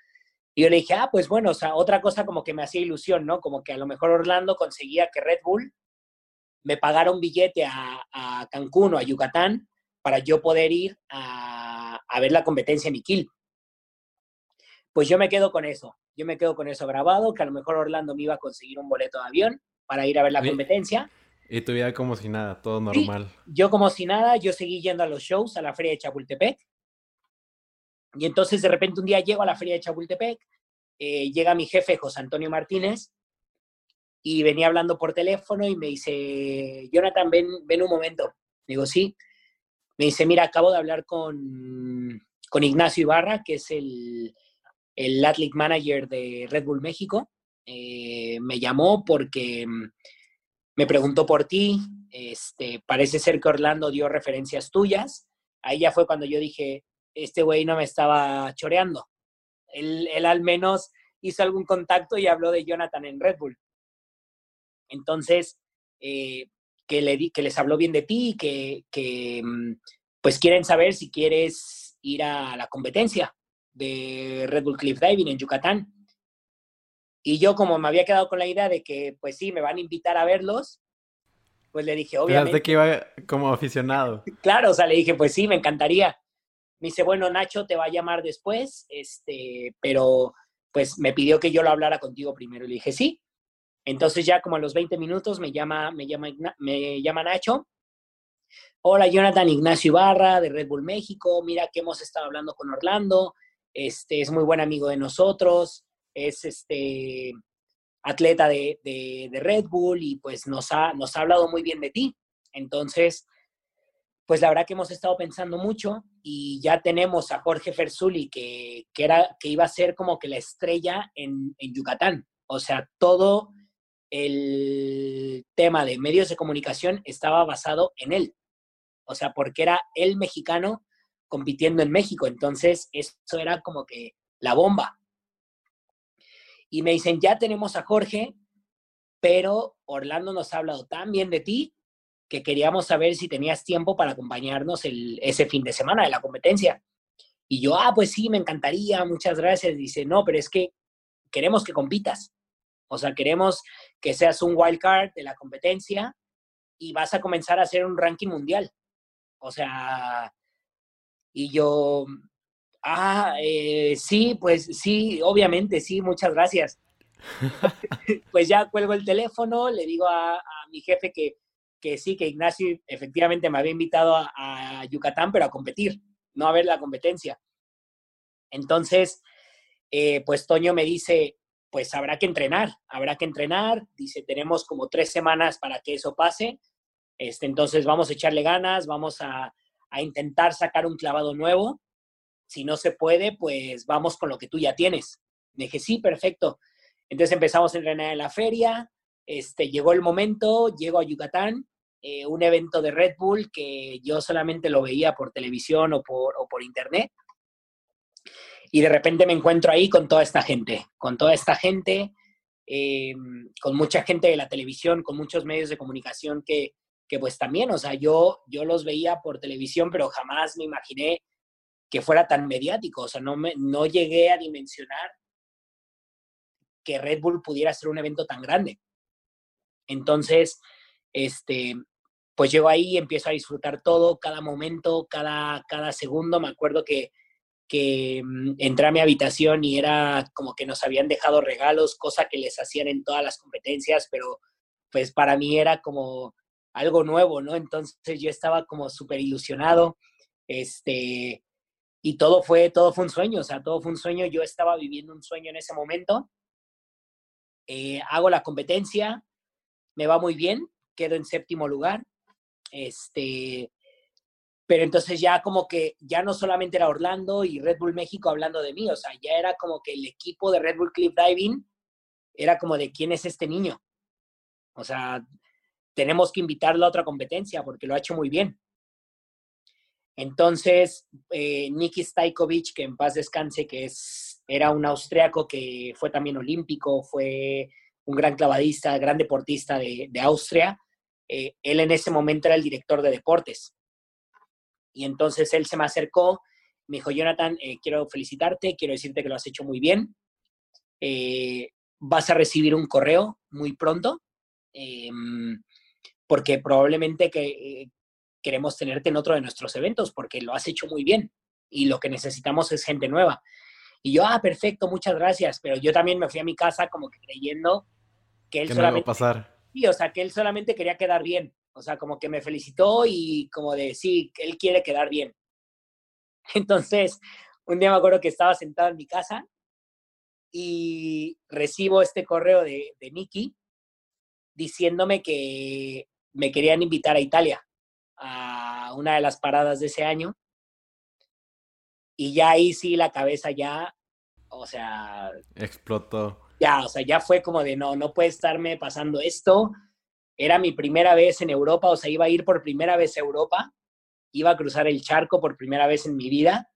Y yo le dije, ah, pues bueno, o sea, otra cosa como que me hacía ilusión, ¿no? Como que a lo mejor Orlando conseguía que Red Bull me pagara un billete a, Cancún o a Yucatán para yo poder ir a, a ver la competencia en Iquil pues yo me quedo con eso. Yo me quedo con eso grabado, que a lo mejor Orlando me iba a conseguir un boleto de avión para ir a ver la competencia. Y tu vida como si nada, todo normal. yo como si nada, yo seguí yendo a los shows, a la feria de Chapultepec. Y entonces de repente un día llego a la feria de Chapultepec, eh, llega mi jefe José Antonio Martínez y venía hablando por teléfono y me dice, Jonathan, ven, ven un momento. Digo, sí. Me dice, mira, acabo de hablar con, con Ignacio Ibarra, que es el, el Athletic Manager de Red Bull México. Eh, me llamó porque mm, me preguntó por ti. Este, parece ser que Orlando dio referencias tuyas. Ahí ya fue cuando yo dije, este güey no me estaba choreando. Él, al menos hizo algún contacto y habló de Jonathan en Red Bull. Entonces, eh, que, le, que les habló bien de ti, que, que mm, pues quieren saber si quieres ir a la competencia de Red Bull Cliff Diving en Yucatán. Y yo como me había quedado con la idea de que, pues sí, me van a invitar a verlos, pues le dije, obviamente... que iba como aficionado. Claro, o sea, le dije, pues sí, me encantaría. Me dice, bueno, Nacho te va a llamar después, este, pero pues me pidió que yo lo hablara contigo primero. Y le dije, sí. Entonces ya como a los 20 minutos me llama, me llama, me llama Nacho. Hola, Jonathan Ignacio Ibarra de Red Bull México. Mira que hemos estado hablando con Orlando este, es muy buen amigo de nosotros, es este, atleta de, Red Bull y pues nos ha, nos ha hablado muy bien de ti. Entonces, pues la verdad que hemos estado pensando mucho y ya tenemos a Jorge Fersuli que, era, que iba a ser como que la estrella en, en Yucatán. O sea, todo el tema de medios de comunicación estaba basado en él. O sea, porque era el mexicano compitiendo en México. Entonces, eso era como que la bomba. Y me dicen, ya tenemos a Jorge, pero Orlando nos ha hablado tan bien de ti que queríamos saber si tenías tiempo para acompañarnos el, ese fin de semana de la competencia. Y yo, ah, pues sí, me encantaría, muchas gracias. Dice, no, pero es que queremos que compitas. O sea, queremos que seas un wild card de la competencia y vas a comenzar a hacer un ranking mundial. O sea, y yo, ah, eh, sí, pues sí, obviamente, sí, muchas gracias. pues ya cuelgo el teléfono, le digo a, mi jefe que, que, sí, que Ignacio efectivamente me había invitado a, Yucatán, pero a competir, no a ver la competencia. Entonces, eh, pues Toño me dice, pues habrá que entrenar, habrá que entrenar, dice, tenemos como tres semanas para que eso pase, este, entonces vamos a echarle ganas, vamos a, a intentar sacar un clavado nuevo. Si no se puede, pues vamos con lo que tú ya tienes. Me dije, sí, perfecto. Entonces empezamos a entrenar en la feria, este, llegó el momento, llego a Yucatán, eh, un evento de Red Bull que yo solamente lo veía por televisión o por, internet. Y de repente me encuentro ahí con toda esta gente, con toda esta gente, eh, con mucha gente de la televisión, con muchos medios de comunicación que, que pues también, o sea, yo, yo los veía por televisión, pero jamás me imaginé que fuera tan mediático, o sea, no, me, no llegué a dimensionar que Red Bull pudiera ser un evento tan grande. Entonces, este, pues llego ahí, empiezo a disfrutar todo, cada momento, cada, cada segundo. Me acuerdo que, que mm, entré a mi habitación y era como que nos habían dejado regalos, cosa que les hacían en todas las competencias, pero pues para mí era como algo nuevo, ¿no? Entonces yo estaba como súper ilusionado, este, y todo fue, todo fue un sueño, o sea, todo fue un sueño, yo estaba viviendo un sueño en ese momento, eh, hago la competencia, me va muy bien, quedo en séptimo lugar. Este, pero entonces ya como que ya no solamente era Orlando y Red Bull México hablando de mí, o sea, ya era como que el equipo de Red Bull Cliff Diving era como de quién es este niño. O sea, tenemos que invitarlo a otra competencia porque lo ha hecho muy bien. Entonces, eh, Niki Stajkovic, que en paz descanse, que es, era un austriaco que fue también olímpico, fue un gran clavadista, gran deportista de, Austria, eh, él en ese momento era el director de deportes. Y entonces él se me acercó, me dijo, Jonathan, eh, quiero felicitarte, quiero decirte que lo has hecho muy bien. Eh, vas a recibir un correo muy pronto, em, porque probablemente que, eh, queremos tenerte en otro de nuestros eventos, porque lo has hecho muy bien y lo que necesitamos es gente nueva. Y yo, ah, perfecto, muchas gracias, pero yo también me fui a mi casa como que creyendo que él solamente... pasar. Sí, o sea, que él solamente quería quedar bien. O sea, como que me felicitó y como de, sí, él quiere quedar bien. Entonces, un día me acuerdo que estaba sentado en mi casa y recibo este correo de, de Nicky diciéndome que me querían invitar a Italia a una de las paradas de ese año. Y ya ahí sí la cabeza ya, o sea... Explotó. Ya, o sea, ya fue como de, no, no puede estarme pasando esto era mi primera vez en Europa, o sea, iba a ir por primera vez a Europa, iba a cruzar el charco por primera vez en mi vida.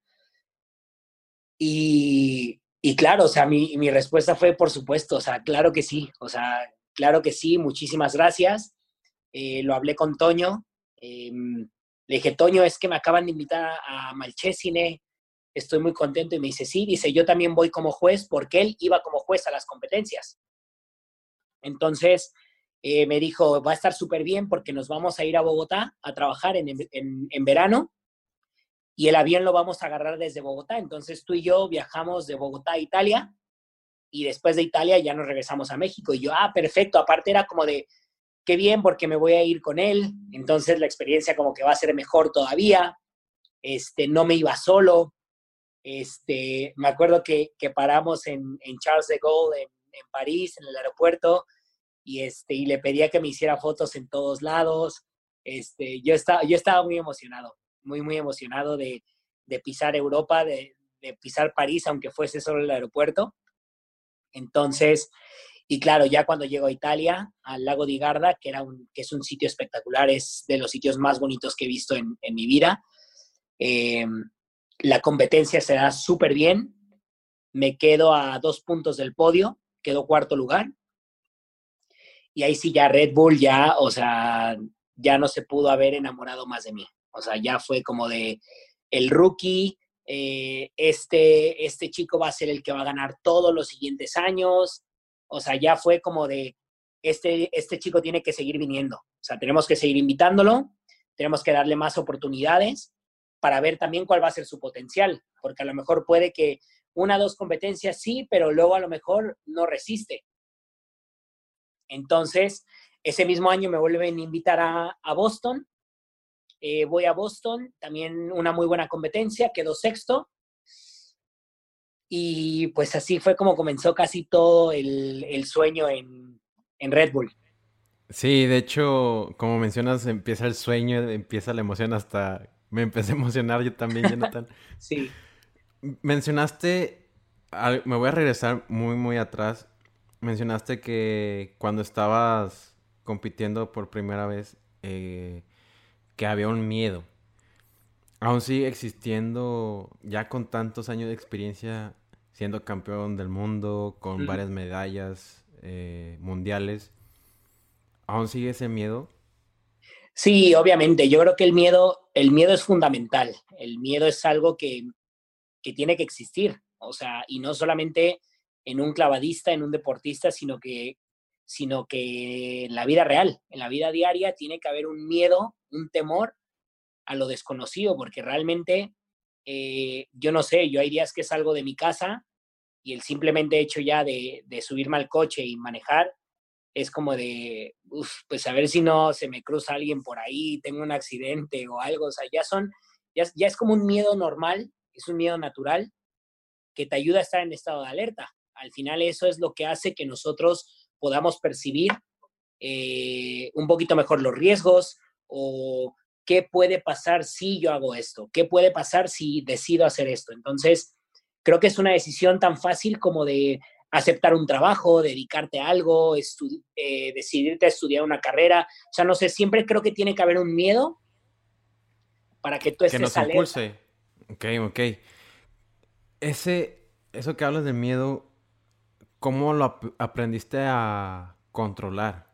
Y, claro, o sea, mi, mi, respuesta fue, por supuesto, o sea, claro que sí, o sea, claro que sí, muchísimas gracias. Eh, lo hablé con Toño, em, le dije, Toño, es que me acaban de invitar a Malchesine, estoy muy contento. Y me dice, sí, dice, yo también voy como juez porque él iba como juez a las competencias. Entonces, eh, me dijo, va a estar súper bien porque nos vamos a ir a Bogotá a trabajar en, en, verano y el avión lo vamos a agarrar desde Bogotá. Entonces tú y yo viajamos de Bogotá a Italia y después de Italia ya nos regresamos a México. Y yo, ah, perfecto. Aparte era como de, qué bien porque me voy a ir con él. Entonces la experiencia como que va a ser mejor todavía. Este, no me iba solo. Este, me acuerdo que, que paramos en, Charles de Gaulle, en, en París, en el aeropuerto, y, este, y le pedía que me hiciera fotos en todos lados. Este, yo, estaba, yo estaba muy emocionado, muy, muy emocionado de, de pisar Europa, de, de, pisar París, aunque fuese solo el aeropuerto. Entonces, y claro, ya cuando llego a Italia, al lago di Garda, que, era un, que es un sitio espectacular, es de los sitios más bonitos que he visto en, en mi vida, eh, la competencia se da súper bien, me quedo a dos puntos del podio, quedo cuarto lugar, y ahí sí ya Red Bull ya, o sea, ya no se pudo haber enamorado más de mí. O sea, ya fue como de el rookie, eh, este, este chico va a ser el que va a ganar todos los siguientes años. O sea, ya fue como de, este, este chico tiene que seguir viniendo. O sea, tenemos que seguir invitándolo, tenemos que darle más oportunidades para ver también cuál va a ser su potencial, porque a lo mejor puede que una o dos competencias sí, pero luego a lo mejor no resiste. Entonces, ese mismo año me vuelven a invitar a, Boston. Eh, voy a Boston, también una muy buena competencia, quedó sexto. Y pues así fue como comenzó casi todo el, sueño en, Red Bull. Sí, de hecho, como mencionas, empieza el sueño, empieza la emoción, hasta me empecé a emocionar yo también, Jonathan. sí. Mencionaste, me voy a regresar muy, muy atrás mencionaste que cuando estabas compitiendo por primera vez, eh, que había un miedo. Aún sigue existiendo, ya con tantos años de experiencia, siendo campeón del mundo, con varias medallas eh, mundiales, ¿aún sigue ese miedo? Sí, obviamente. Yo creo que el miedo, el miedo es fundamental. El miedo es algo que, que tiene que existir. O sea, y no solamente en un clavadista, en un deportista, sino que, sino que en la vida real, en la vida diaria, tiene que haber un miedo, un temor a lo desconocido, porque realmente, eh, yo no sé, yo hay días que salgo de mi casa y el simplemente hecho ya de, subirme al coche y manejar es como de, pues a ver si no se me cruza alguien por ahí, tengo un accidente o algo, o sea, ya son, ya, ya es como un miedo normal, es un miedo natural que te ayuda a estar en estado de alerta. Al final eso es lo que hace que nosotros podamos percibir eh, un poquito mejor los riesgos o qué puede pasar si yo hago esto, qué puede pasar si decido hacer esto. Entonces, creo que es una decisión tan fácil como de aceptar un trabajo, dedicarte a algo, eh, decidirte a estudiar una carrera. O sea, no sé, siempre creo que tiene que haber un miedo para que tú estés que nos impulse. Ok, ok. Ese, eso que hablas de miedo, ¿cómo lo aprendiste a controlar?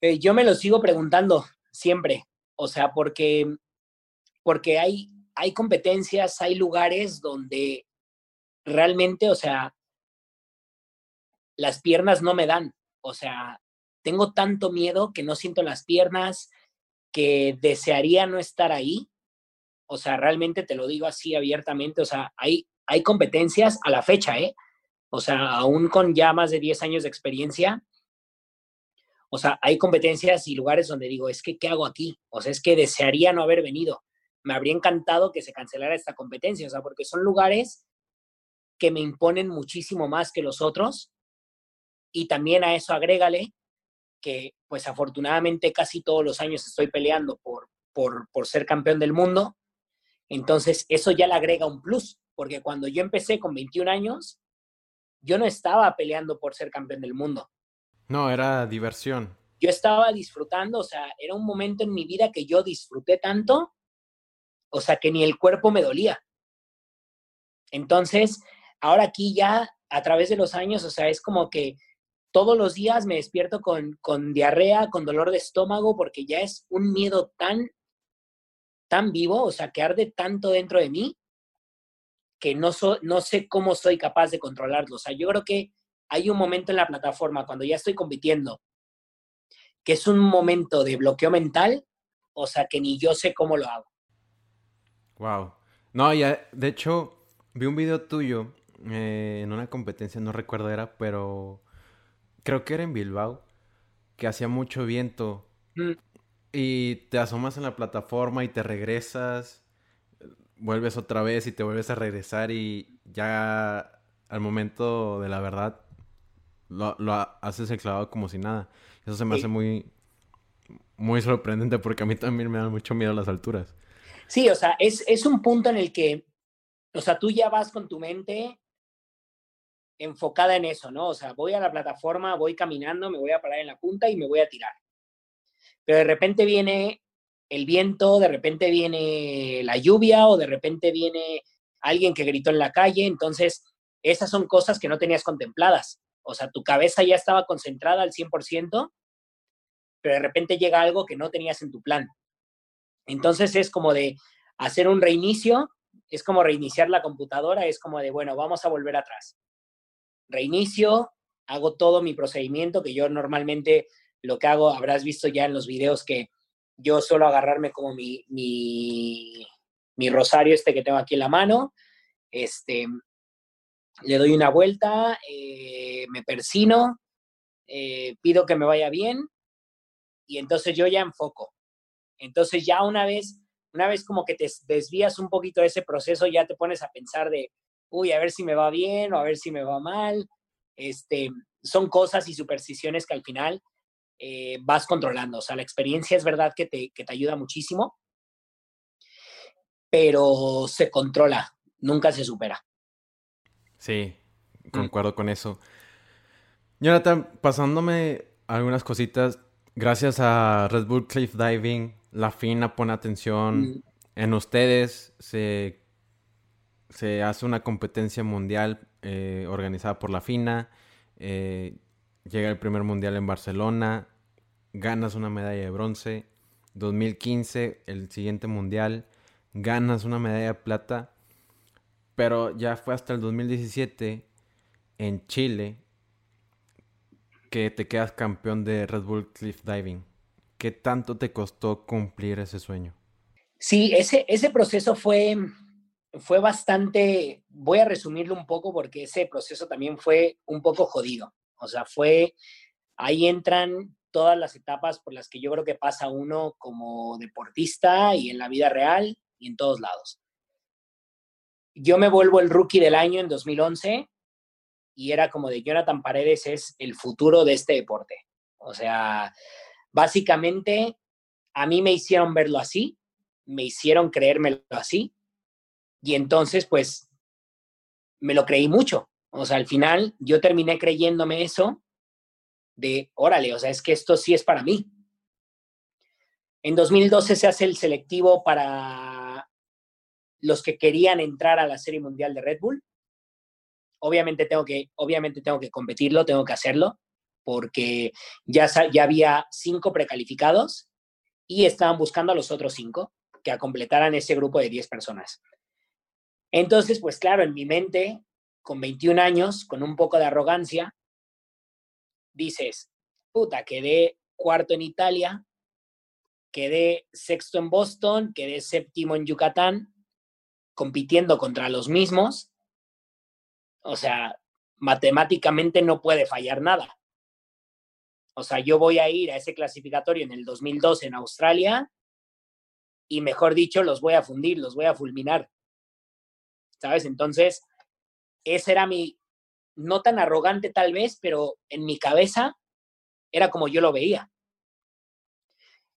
Eh, yo me lo sigo preguntando siempre. O sea, porque, porque hay, hay competencias, hay lugares donde realmente, o sea, las piernas no me dan. O sea, tengo tanto miedo que no siento las piernas, que desearía no estar ahí. O sea, realmente te lo digo así abiertamente. O sea, hay, hay competencias a la fecha, ¿eh? O sea, aún con ya más de 10 años de experiencia, o sea, hay competencias y lugares donde digo, es que, ¿qué hago aquí? O sea, es que desearía no haber venido. Me habría encantado que se cancelara esta competencia, o sea, porque son lugares que me imponen muchísimo más que los otros y también a eso agrégale que pues afortunadamente casi todos los años estoy peleando por, por, por ser campeón del mundo. Entonces eso ya le agrega un plus, porque cuando yo empecé con 21 años, yo no estaba peleando por ser campeón del mundo. No, era diversión. Yo estaba disfrutando, o sea, era un momento en mi vida que yo disfruté tanto, o sea, que ni el cuerpo me dolía. Entonces, ahora aquí ya, a través de los años, o sea, es como que todos los días me despierto con, con diarrea, con dolor de estómago, porque ya es un miedo tan, tan vivo, o sea, que arde tanto dentro de mí, que no, no sé cómo soy capaz de controlarlo. O sea, yo creo que hay un momento en la plataforma, cuando ya estoy compitiendo, que es un momento de bloqueo mental, o sea, que ni yo sé cómo lo hago. Wow. No, ya, de hecho, vi un video tuyo eh, en una competencia, no recuerdo era, pero creo que era en Bilbao, que hacía mucho viento. Mm. Y te asomas en la plataforma y te regresas, vuelves otra vez y te vuelves a regresar y ya al momento de la verdad lo, haces el clavado como si nada. Eso se me hace muy, muy sorprendente porque a mí también me da mucho miedo las alturas. Sí, o sea, es, es un punto en el que, o sea, tú ya vas con tu mente enfocada en eso, ¿no? O sea, voy a la plataforma, voy caminando, me voy a parar en la punta y me voy a tirar. Pero de repente viene el viento, de repente viene la lluvia o de repente viene alguien que gritó en la calle, entonces esas son cosas que no tenías contempladas. O sea, tu cabeza ya estaba concentrada al 100%, pero de repente llega algo que no tenías en tu plan. Entonces es como de hacer un reinicio, es como reiniciar la computadora, es como de, bueno, vamos a volver atrás reinicio, hago todo mi procedimiento, que yo normalmente lo que hago, habrás visto ya en los videos que yo suelo agarrarme como mi, mi, mi rosario este que tengo aquí en la mano, este, le doy una vuelta, eh, me persino, eh, pido que me vaya bien y entonces yo ya enfoco. Entonces ya una vez, una vez como que te desvías un poquito de ese proceso, ya te pones a pensar de, uy, a ver si me va bien o a ver si me va mal. Este, son cosas y supersticiones que al final eh, vas controlando. O sea, la experiencia es verdad que te, que te ayuda muchísimo, pero se controla, nunca se supera. Sí, mm. concuerdo con eso. Jonathan, pasándome algunas cositas, gracias a Red Bull Cliff Diving, la FINA pone atención mm. en ustedes, se se hace una competencia mundial eh, organizada por la FINA, eh, llega el primer mundial en Barcelona, ganas una medalla de bronce, 2015 el siguiente mundial, ganas una medalla de plata, pero ya fue hasta el 2017 en Chile que te quedas campeón de Red Bull Cliff Diving. ¿Qué tanto te costó cumplir ese sueño? Sí, ese, ese proceso fue, fue bastante, voy a resumirlo un poco porque ese proceso también fue un poco jodido. O sea, fue, ahí entran todas las etapas por las que yo creo que pasa uno como deportista y en la vida real y en todos lados. Yo me vuelvo el rookie del año en 2011 y era como de Jonathan Paredes es el futuro de este deporte. O sea, básicamente a mí me hicieron verlo así, me hicieron creérmelo así, y entonces pues me lo creí mucho. O sea, al final yo terminé creyéndome eso de, órale, o sea, es que esto sí es para mí. En 2012 se hace el selectivo para los que querían entrar a la Serie Mundial de Red Bull. Obviamente tengo que, obviamente tengo que competirlo, tengo que hacerlo, porque ya, ya había cinco precalificados y estaban buscando a los otros cinco que completaran ese grupo de 10 personas. Entonces, pues claro, en mi mente, con 21 años, con un poco de arrogancia, dices, puta, quedé cuarto en Italia, quedé sexto en Boston, quedé séptimo en Yucatán, compitiendo contra los mismos. O sea, matemáticamente no puede fallar nada. O sea, yo voy a ir a ese clasificatorio en el 2012 en Australia y, mejor dicho, los voy a fundir, los voy a fulminar. ¿Sabes? Entonces, ese era mi, no tan arrogante tal vez, pero en mi cabeza era como yo lo veía.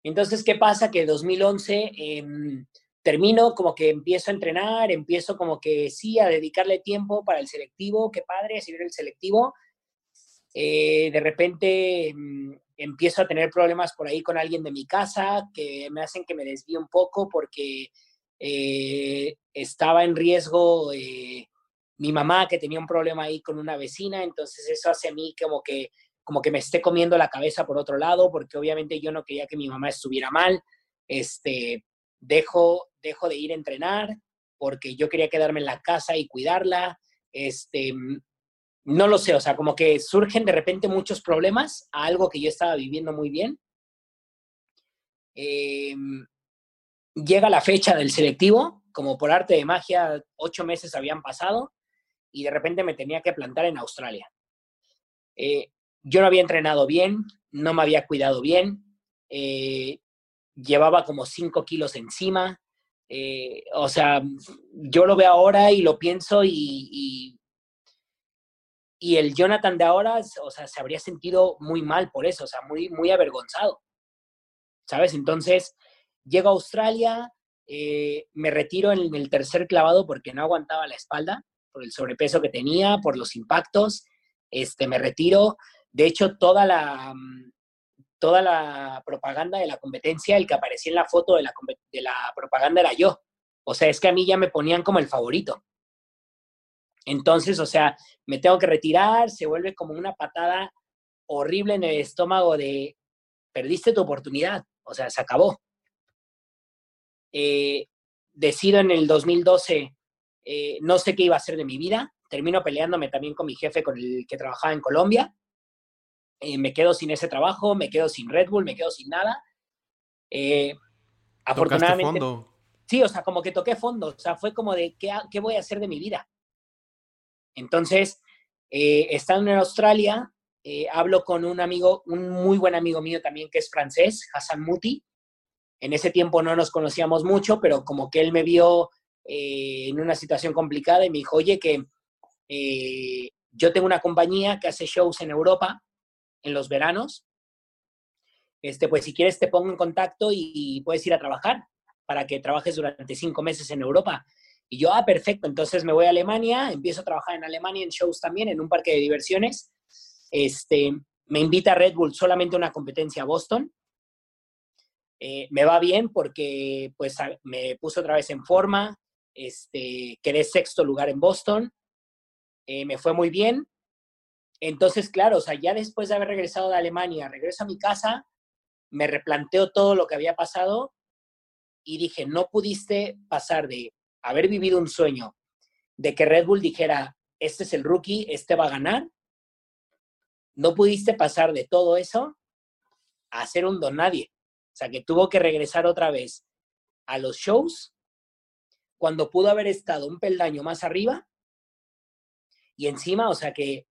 Entonces, ¿qué pasa? Que 2011 em, termino, como que empiezo a entrenar, empiezo como que sí, a dedicarle tiempo para el selectivo, qué padre, seguir el selectivo. Eh, de repente em, empiezo a tener problemas por ahí con alguien de mi casa que me hacen que me desvíe un poco porque eh, estaba en riesgo eh, mi mamá que tenía un problema ahí con una vecina, entonces eso hace a mí como que, como que me esté comiendo la cabeza por otro lado, porque obviamente yo no quería que mi mamá estuviera mal, este, dejo, dejo de ir a entrenar porque yo quería quedarme en la casa y cuidarla, este, no lo sé, o sea, como que surgen de repente muchos problemas a algo que yo estaba viviendo muy bien. Em, llega la fecha del selectivo, como por arte de magia, ocho meses habían pasado y de repente me tenía que plantar en Australia. Eh, yo no había entrenado bien, no me había cuidado bien, eh, llevaba como cinco kilos encima. Eh, o sea, yo lo veo ahora y lo pienso y, y, el Jonathan de ahora, o sea, se habría sentido muy mal por eso, o sea, muy, muy avergonzado. ¿Sabes? Entonces, llego a Australia, me retiro en el tercer clavado porque no aguantaba la espalda por el sobrepeso que tenía, por los impactos, este, me retiro. De hecho, toda la, mm, toda la propaganda de la competencia, el que aparecía en la foto de la, de la propaganda era yo. O sea, es que a mí ya me ponían como el favorito. Entonces, o sea, me tengo que retirar, se vuelve como una patada horrible en el estómago de, perdiste tu oportunidad, o sea, se acabó. Eh, decido en el 2012 eh, no sé qué iba a hacer de mi vida, termino peleándome también con mi jefe con el que trabajaba en Colombia, eh, me quedo sin ese trabajo, me quedo sin Red Bull, me quedo sin nada. Afortunadamente... Fondo. Sí, o sea, como que toqué fondo, o sea, fue como de, ¿qué, qué voy a hacer de mi vida? Entonces, estando en Australia, hablo con un amigo, un muy buen amigo mío también que es francés, Hassan Muti. En ese tiempo no nos conocíamos mucho, pero como que él me vio eh, en una situación complicada y me dijo, oye, que eh, yo tengo una compañía que hace shows en Europa en los veranos. Este, pues si quieres te pongo en contacto y, puedes ir a trabajar para que trabajes durante cinco meses en Europa. Y yo, ah, perfecto, entonces me voy a Alemania, empiezo a trabajar en Alemania en shows también, en un parque de diversiones. Este, me invita Red Bull solamente a una competencia a Boston. Eh, me va bien porque pues me puso otra vez en forma, este, quedé sexto lugar en Boston, eh, me fue muy bien. Entonces, claro, o sea, ya después de haber regresado de Alemania, regreso a mi casa, me replanteo todo lo que había pasado y dije, no pudiste pasar de haber vivido un sueño, de que Red Bull dijera, este es el rookie, este va a ganar, no pudiste pasar de todo eso a ser un don nadie. O sea, que tuvo que regresar otra vez a los shows cuando pudo haber estado un peldaño más arriba y encima, o sea, que,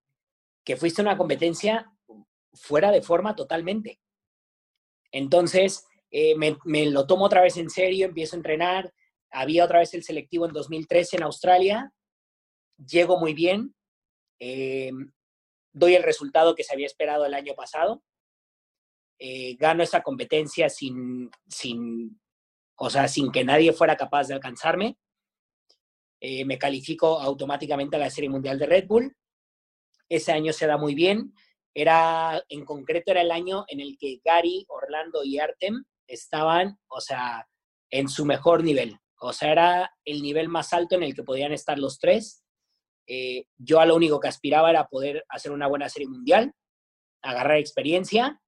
que fuiste una competencia fuera de forma totalmente. Entonces, eh, me, lo tomo otra vez en serio, empiezo a entrenar. Había otra vez el selectivo en 2013 en Australia. Llego muy bien. eh, doy el resultado que se había esperado el año pasado, eh, gano esa competencia sin, sin, o sea, sin que nadie fuera capaz de alcanzarme. Eh, me califico automáticamente a la Serie Mundial de Red Bull. Ese año se da muy bien. Era, en concreto, era el año en el que Gary, Orlando y Artem estaban, o sea, en su mejor nivel. O sea, era el nivel más alto en el que podían estar los tres. Eh, yo a lo único que aspiraba era poder hacer una buena serie mundial, agarrar experiencia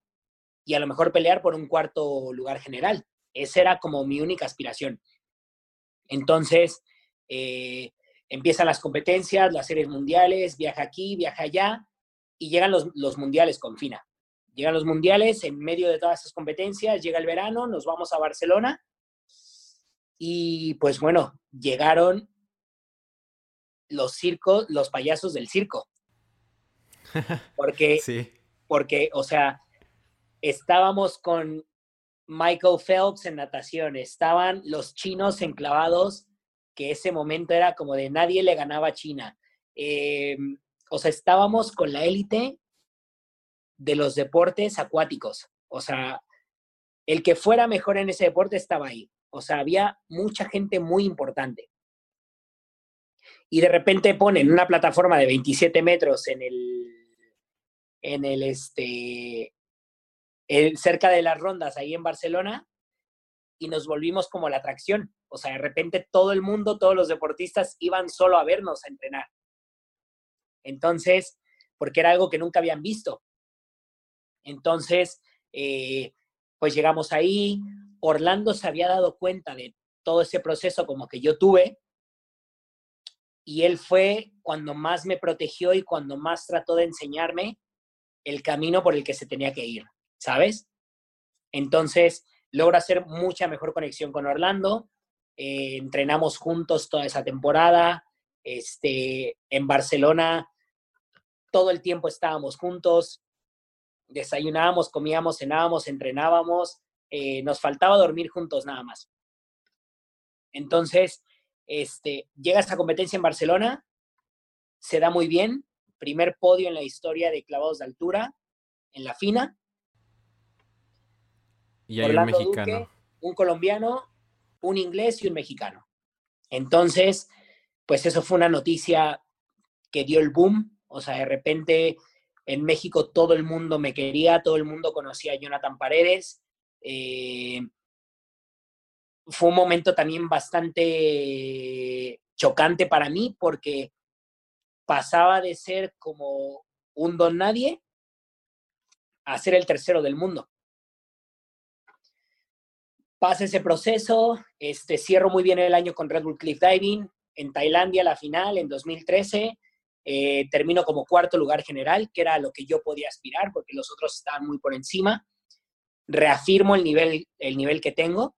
y a lo mejor pelear por un cuarto lugar general. Esa era como mi única aspiración. Entonces, eh, empiezan las competencias, las series mundiales, viaja aquí, viaja allá, y llegan los, los mundiales con Fina. Llegan los mundiales, en medio de todas esas competencias, llega el verano, nos vamos a Barcelona, y pues bueno, llegaron los circos, los payasos del circo. Porque, sí. porque, o sea, estábamos con Michael Phelps en natación, estaban los chinos enclavados, que ese momento era como de nadie le ganaba a China. Em, o sea, estábamos con la élite de los deportes acuáticos. O sea, el que fuera mejor en ese deporte estaba ahí. O sea, había mucha gente muy importante. Y de repente ponen una plataforma de 27 metros en el, en el, este, cerca de las rondas ahí en Barcelona y nos volvimos como la atracción. O sea, de repente todo el mundo, todos los deportistas iban solo a vernos a entrenar. Entonces, porque era algo que nunca habían visto. Entonces, eh, pues llegamos ahí. Orlando se había dado cuenta de todo ese proceso como que yo tuve. Y él fue cuando más me protegió y cuando más trató de enseñarme el camino por el que se tenía que ir. ¿sabes? Entonces, logra hacer mucha mejor conexión con Orlando. Eh, entrenamos juntos toda esa temporada. Este, en Barcelona, todo el tiempo estábamos juntos. Desayunábamos, comíamos, cenábamos, entrenábamos. Eh, nos faltaba dormir juntos nada más. Entonces, este, llega esta competencia en Barcelona, se da muy bien, primer podio en la historia de clavados de altura, en la fina, y hay un mexicano. un colombiano, un inglés y un mexicano. Entonces, pues eso fue una noticia que dio el boom. O sea, de repente en México todo el mundo me quería, todo el mundo conocía a Jonathan Paredes. Eh, fue un momento también bastante chocante para mí porque pasaba de ser como un don nadie a ser el tercero del mundo pasa ese proceso, este, cierro muy bien el año con Red Bull Cliff Diving, en Tailandia la final en 2013, eh, termino como cuarto lugar general, que era lo que yo podía aspirar, porque los otros estaban muy por encima. Reafirmo el nivel, el nivel que tengo,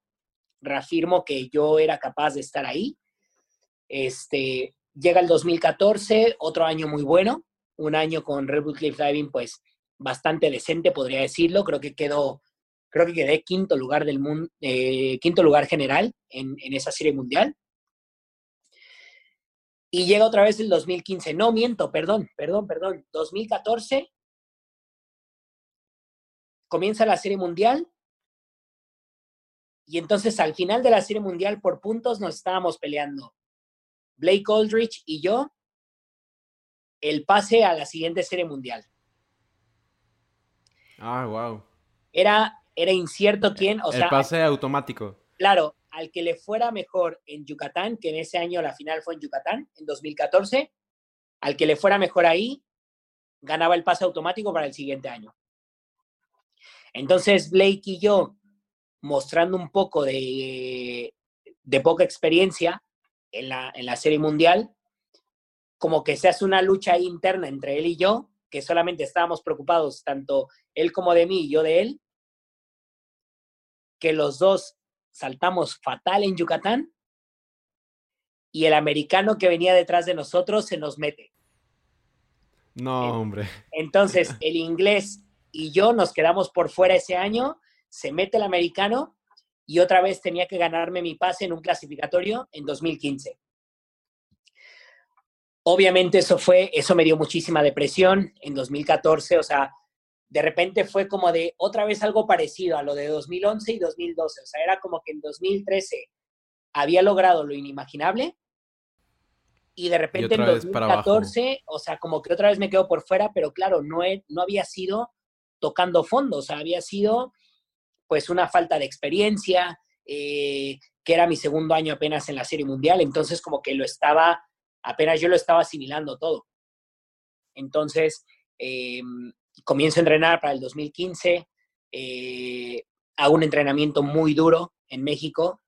reafirmo que yo era capaz de estar ahí. Este, llega el 2014, otro año muy bueno, un año con Red Bull Cliff Diving, pues bastante decente, podría decirlo. Creo que quedó creo que quedé quinto lugar del mundo, eh, quinto lugar general en, esa serie mundial. Y llega otra vez el 2015. No, miento, perdón, perdón, perdón. 2014 comienza la serie mundial. Y entonces al final de la serie mundial por puntos nos estábamos peleando. Blake Aldrich y yo el pase a la siguiente serie mundial. Ah, wow. Era era incierto quién, o el pase automático. Claro, al que le fuera mejor en Yucatán, que en ese año la final fue en Yucatán, en 2014, al que le fuera mejor ahí, ganaba el pase automático para el siguiente año. Entonces Blake y yo, mostrando un poco de, de poca experiencia en la, en la serie mundial, como que se hace una lucha interna entre él y yo, que solamente estábamos preocupados, tanto él como de mí y yo de él, que los dos saltamos fatal en Yucatán y el americano que venía detrás de nosotros se nos mete. No, hombre. Entonces, el inglés y yo nos quedamos por fuera ese año, se mete el americano y otra vez tenía que ganarme mi pase en un clasificatorio en 2015. Obviamente eso fue, eso me dio muchísima depresión en 2014, o sea, de repente fue como de otra vez algo parecido a lo de 2011 y 2012, o sea, era como que en 2013 había logrado lo inimaginable y de repente en 2014, o sea, como que otra vez me quedo por fuera, pero claro, no, no había sido tocando fondo, o sea, había sido pues una falta de experiencia, eh, que era mi segundo año apenas en la Serie Mundial, entonces como que lo estaba, apenas yo lo estaba asimilando todo. Entonces, eh, comienzo a entrenar para el 2015, eh, hago un entrenamiento muy duro en México,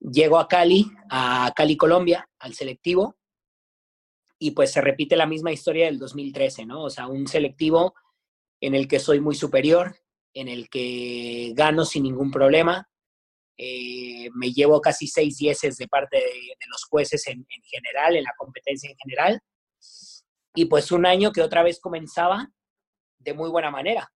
llego a Cali, a Cali, Colombia, al selectivo, y pues se repite la misma historia del 2013, ¿no? O sea, un selectivo en el que soy muy superior, en el que gano sin ningún problema. Eh, me llevo casi seis dieces de parte de, los jueces en, general, en la competencia en general. Y pues un año que otra vez comenzaba de muy buena manera.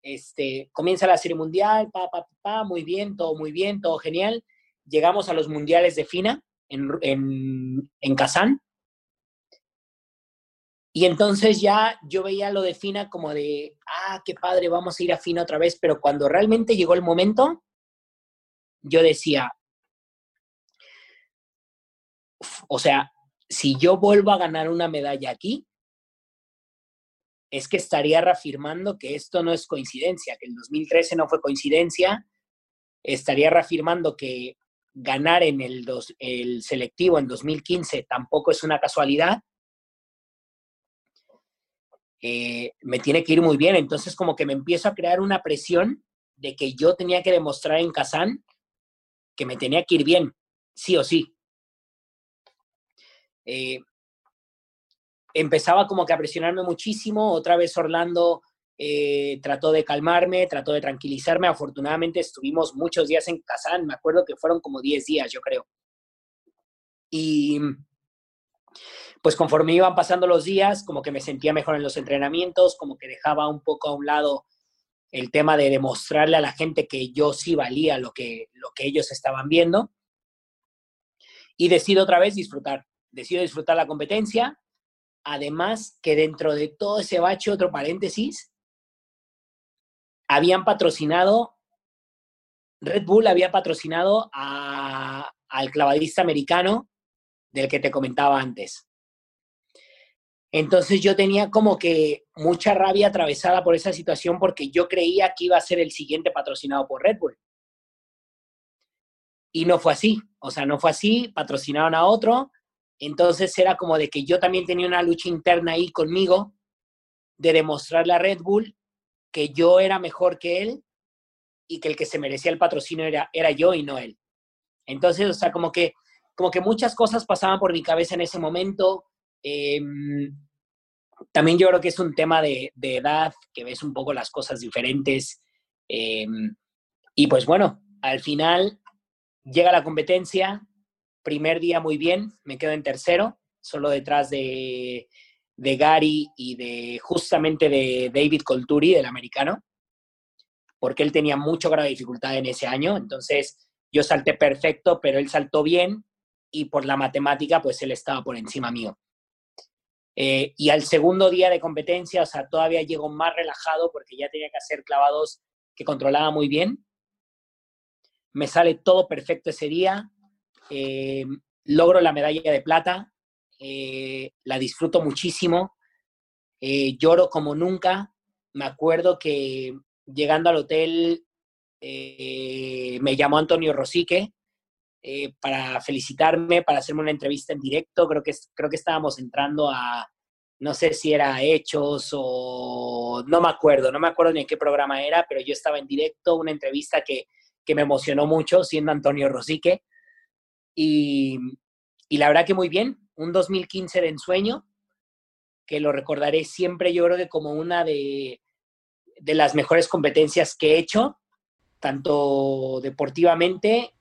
Este, comienza la serie mundial, pa, pa, pa, muy bien, todo muy bien, todo genial. Llegamos a los mundiales de FINA en, en, en Kazán. Y entonces ya yo veía lo de Fina como de, ah, qué padre, vamos a ir a Fina otra vez, pero cuando realmente llegó el momento, yo decía, o sea, si yo vuelvo a ganar una medalla aquí, es que estaría reafirmando que esto no es coincidencia, que el 2013 no fue coincidencia, estaría reafirmando que ganar en el, el selectivo en 2015 tampoco es una casualidad eh, me tiene que ir muy bien. Entonces como que me empiezo a crear una presión de que yo tenía que demostrar en Kazán que me tenía que ir bien, sí o sí. Eh, empezaba como que a presionarme muchísimo, otra vez Orlando eh, trató de calmarme, trató de tranquilizarme, afortunadamente estuvimos muchos días en Kazán, me acuerdo que fueron como 10 días, yo creo. Y pues conforme iban pasando los días, como que me sentía mejor en los entrenamientos, como que dejaba un poco a un lado el tema de demostrarle a la gente que yo sí valía lo que, lo que ellos estaban viendo. Y decido otra vez disfrutar, decido disfrutar la competencia. Además que dentro de todo ese bache, otro paréntesis, habían patrocinado, Red Bull había patrocinado al clavadista americano del que te comentaba antes. Entonces yo tenía como que mucha rabia atravesada por esa situación porque yo creía que iba a ser el siguiente patrocinado por Red Bull. Y no fue así, o sea, no fue así, patrocinaron a otro, entonces era como de que yo también tenía una lucha interna ahí conmigo de demostrarle a Red Bull que yo era mejor que él y que el que se merecía el patrocinio era, era yo y no él. Entonces, o sea, como que, como que muchas cosas pasaban por mi cabeza en ese momento. Eh, también yo creo que es un tema de, edad, que ves un poco las cosas diferentes. Em, y pues bueno, al final llega la competencia, primer día muy bien, me quedo en tercero, solo detrás de, de Gary y de justamente de David Colturi, del americano, porque él tenía mucho grado de dificultad en ese año, entonces yo salté perfecto, pero él saltó bien y por la matemática, pues él estaba por encima mío. Eh, y al segundo día de competencia, o sea, todavía llego más relajado porque ya tenía que hacer clavados que controlaba muy bien. Me sale todo perfecto ese día. Eh, logro la medalla de plata. Eh, la disfruto muchísimo. lloro como nunca. Me acuerdo que llegando al hotel me llamó Antonio Rosique eh, para felicitarme, para hacerme una entrevista en directo. Creo que, creo que estábamos entrando a, no sé si era Hechos o no me acuerdo, no me acuerdo ni en qué programa era, pero yo estaba en directo, una entrevista que, que me emocionó mucho, siendo Antonio Rosique. Y, y la verdad que muy bien, un 2015 de ensueño, que lo recordaré siempre, yo creo que como una de, de las mejores competencias que he hecho, tanto deportivamente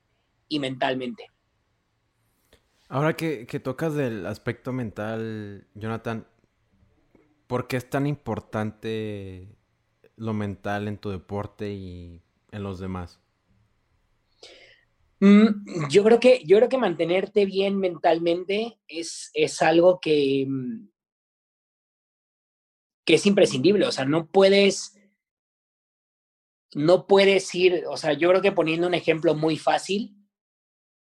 y mentalmente. Ahora que, tocas del aspecto mental, Jonathan, ¿por qué es tan importante lo mental en tu deporte y en los demás? Mm, yo creo que, yo creo que mantenerte bien mentalmente es, es algo que, mm, que es imprescindible. O sea, no puedes, no puedes ir, o sea, yo creo que poniendo un ejemplo muy fácil,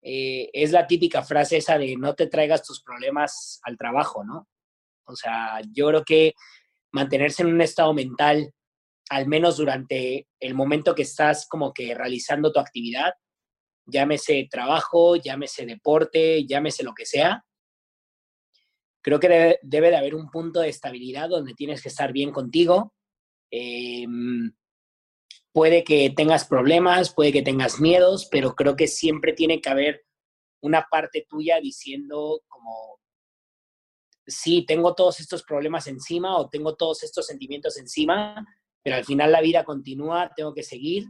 eh, es la típica frase esa de no te traigas tus problemas al trabajo, ¿no? O sea, yo creo que mantenerse en un estado mental, al menos durante el momento que estás como que realizando tu actividad, llámese trabajo, llámese deporte, llámese lo que sea, creo que debe, de haber un punto de estabilidad donde tienes que estar bien contigo. Em, puede que tengas problemas, puede que tengas miedos, pero creo que siempre tiene que haber una parte tuya diciendo como, sí, tengo todos estos problemas encima o tengo todos estos sentimientos encima, pero al final la vida continúa, tengo que seguir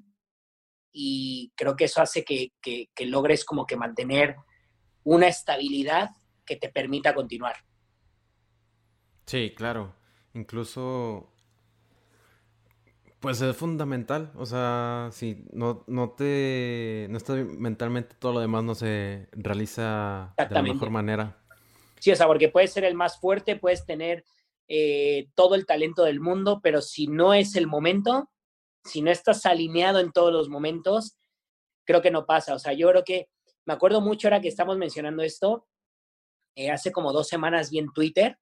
y creo que eso hace que, que logres como que mantener una estabilidad que te permita continuar. Sí, claro. Incluso, pues es fundamental. O sea, si no, no te, no estás mentalmente, todo lo demás no se realiza de la mejor manera. Sí, o sea, porque puedes ser el más fuerte, puedes tener eh, todo el talento del mundo, pero si no es el momento, si no estás alineado en todos los momentos, creo que no pasa. O sea, yo creo que me acuerdo mucho ahora que estamos mencionando esto, eh, hace como dos semanas vi en Twitter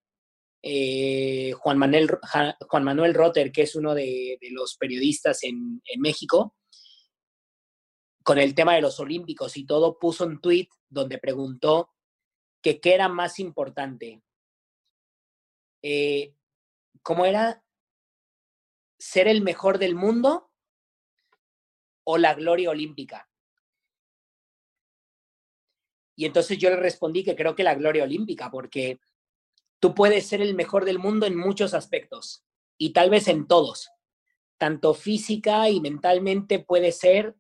eh, Juan, Manuel, Juan Manuel Rotter, que es uno de, los periodistas en, México, con el tema de los Olímpicos y todo, puso un tweet donde preguntó que qué era más importante. Eh, ¿Cómo era ser el mejor del mundo o la gloria olímpica? Y entonces yo le respondí que creo que la gloria olímpica, porque Tú puedes ser el mejor del mundo en muchos aspectos y tal vez en todos. Tanto física y mentalmente puede ser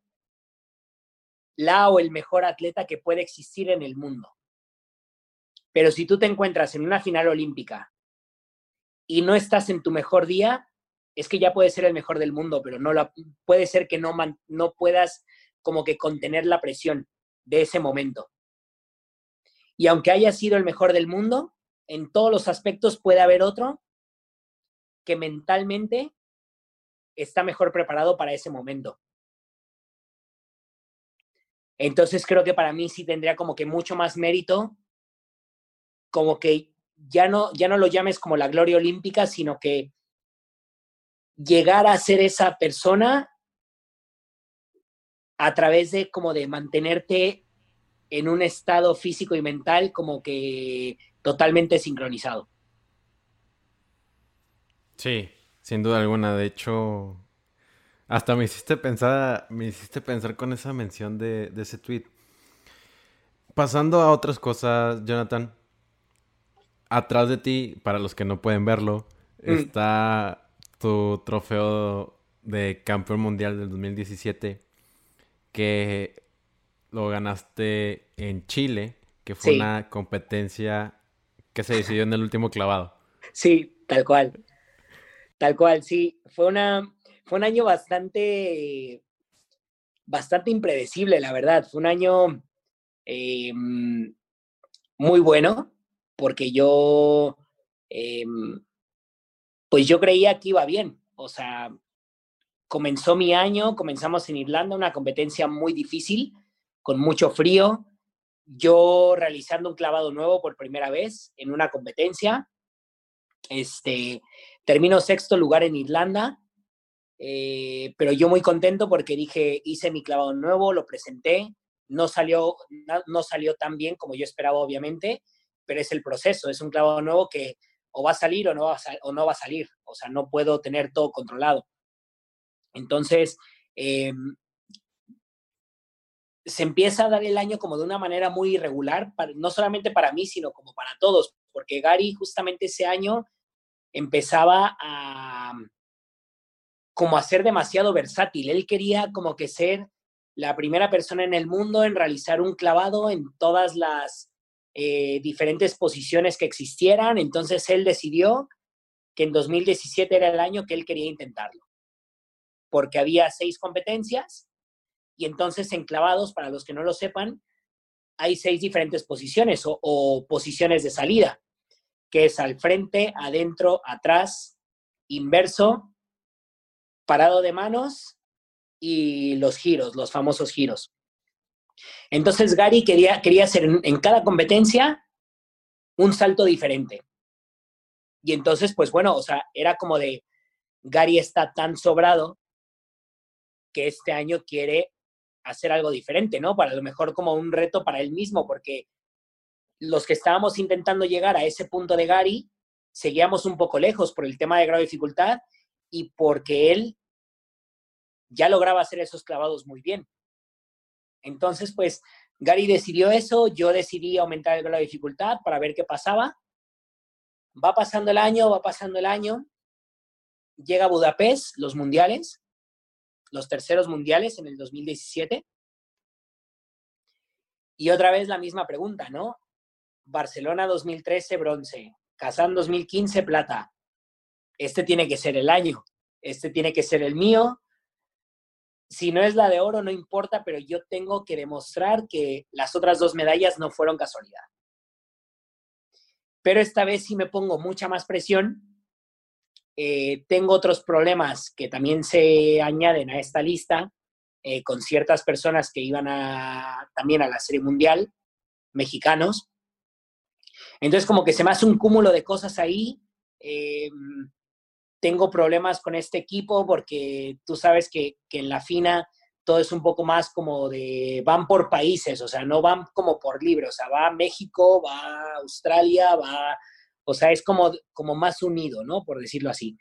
la o el mejor atleta que puede existir en el mundo. Pero si tú te encuentras en una final olímpica y no estás en tu mejor día, es que ya puedes ser el mejor del mundo, pero no la, puede ser que no, no puedas como que contener la presión de ese momento. Y aunque haya sido el mejor del mundo, en todos los aspectos puede haber otro que mentalmente está mejor preparado para ese momento. Entonces creo que para mí sí tendría como que mucho más mérito, como que ya no, ya no lo llames como la gloria olímpica, sino que llegar a ser esa persona a través de como de mantenerte en un estado físico y mental como que totalmente sincronizado. Sí, sin duda alguna. De hecho, hasta me hiciste pensar, me hiciste pensar con esa mención de, ese tweet. Pasando a otras cosas, Jonathan. Atrás de ti, para los que no pueden verlo, mm. está tu trofeo de campeón mundial del 2017 que lo ganaste en Chile, que fue una competencia que se decidió en el último clavado. Sí, tal cual. Tal cual, sí. Fue una, fue un año bastante, bastante impredecible, la verdad. Fue un año em, muy bueno, porque yo, em, pues yo creía que iba bien. O sea, comenzó mi año, comenzamos en Irlanda, una competencia muy difícil, con mucho frío, yo realizando un clavado nuevo por primera vez en una competencia. Este, termino sexto lugar en Irlanda, eh, pero yo muy contento porque dije, hice mi clavado nuevo, lo presenté, no salió, no, salió tan bien como yo esperaba, obviamente, pero es el proceso, es un clavado nuevo que o va a salir o no va a, o no va a salir, o sea, no puedo tener todo controlado. Entonces, em, se empieza a dar el año como de una manera muy irregular, no solamente para mí, sino como para todos, porque Gary justamente ese año empezaba a como a ser demasiado versátil. Él quería como que ser la primera persona en el mundo en realizar un clavado en todas las eh, diferentes posiciones que existieran. Entonces él decidió que en 2017 era el año que él quería intentarlo, porque había seis competencias Y entonces en clavados, para los que no lo sepan, hay seis diferentes posiciones o, posiciones de salida, que es al frente, adentro, atrás, inverso, parado de manos y los giros, los famosos giros. Entonces Gary quería, quería hacer en, cada competencia un salto diferente. Y entonces, pues bueno, o sea, era como de, Gary está tan sobrado que este año quiere hacer algo diferente, ¿no? Para lo mejor como un reto para él mismo, porque los que estábamos intentando llegar a ese punto de Gary, seguíamos un poco lejos por el tema de grado de dificultad y porque él ya lograba hacer esos clavados muy bien. Entonces, pues Gary decidió eso, yo decidí aumentar el dificultad para ver qué pasaba. Va pasando el año, va pasando el año, llega a Budapest, los mundiales, los terceros mundiales en el 2017. Y otra vez la misma pregunta, ¿no? Barcelona 2013, bronce. Kazán 2015, plata. Este tiene que ser el año. Este tiene que ser el mío. Si no es la de oro, no importa, pero yo tengo que demostrar que las otras dos medallas no fueron casualidad. Pero esta vez sí me pongo mucha más presión eh, tengo otros problemas que también se añaden a esta lista eh, con ciertas personas que iban a, también a la Serie Mundial, mexicanos. Entonces, como que se me hace un cúmulo de cosas ahí. Eh, tengo problemas con este equipo porque tú sabes que, que, en la FINA todo es un poco más como de, van por países, o sea, no van como por libros, o sea, va a México, va a Australia, va o sea, es como, como más unido, ¿no? Por decirlo así.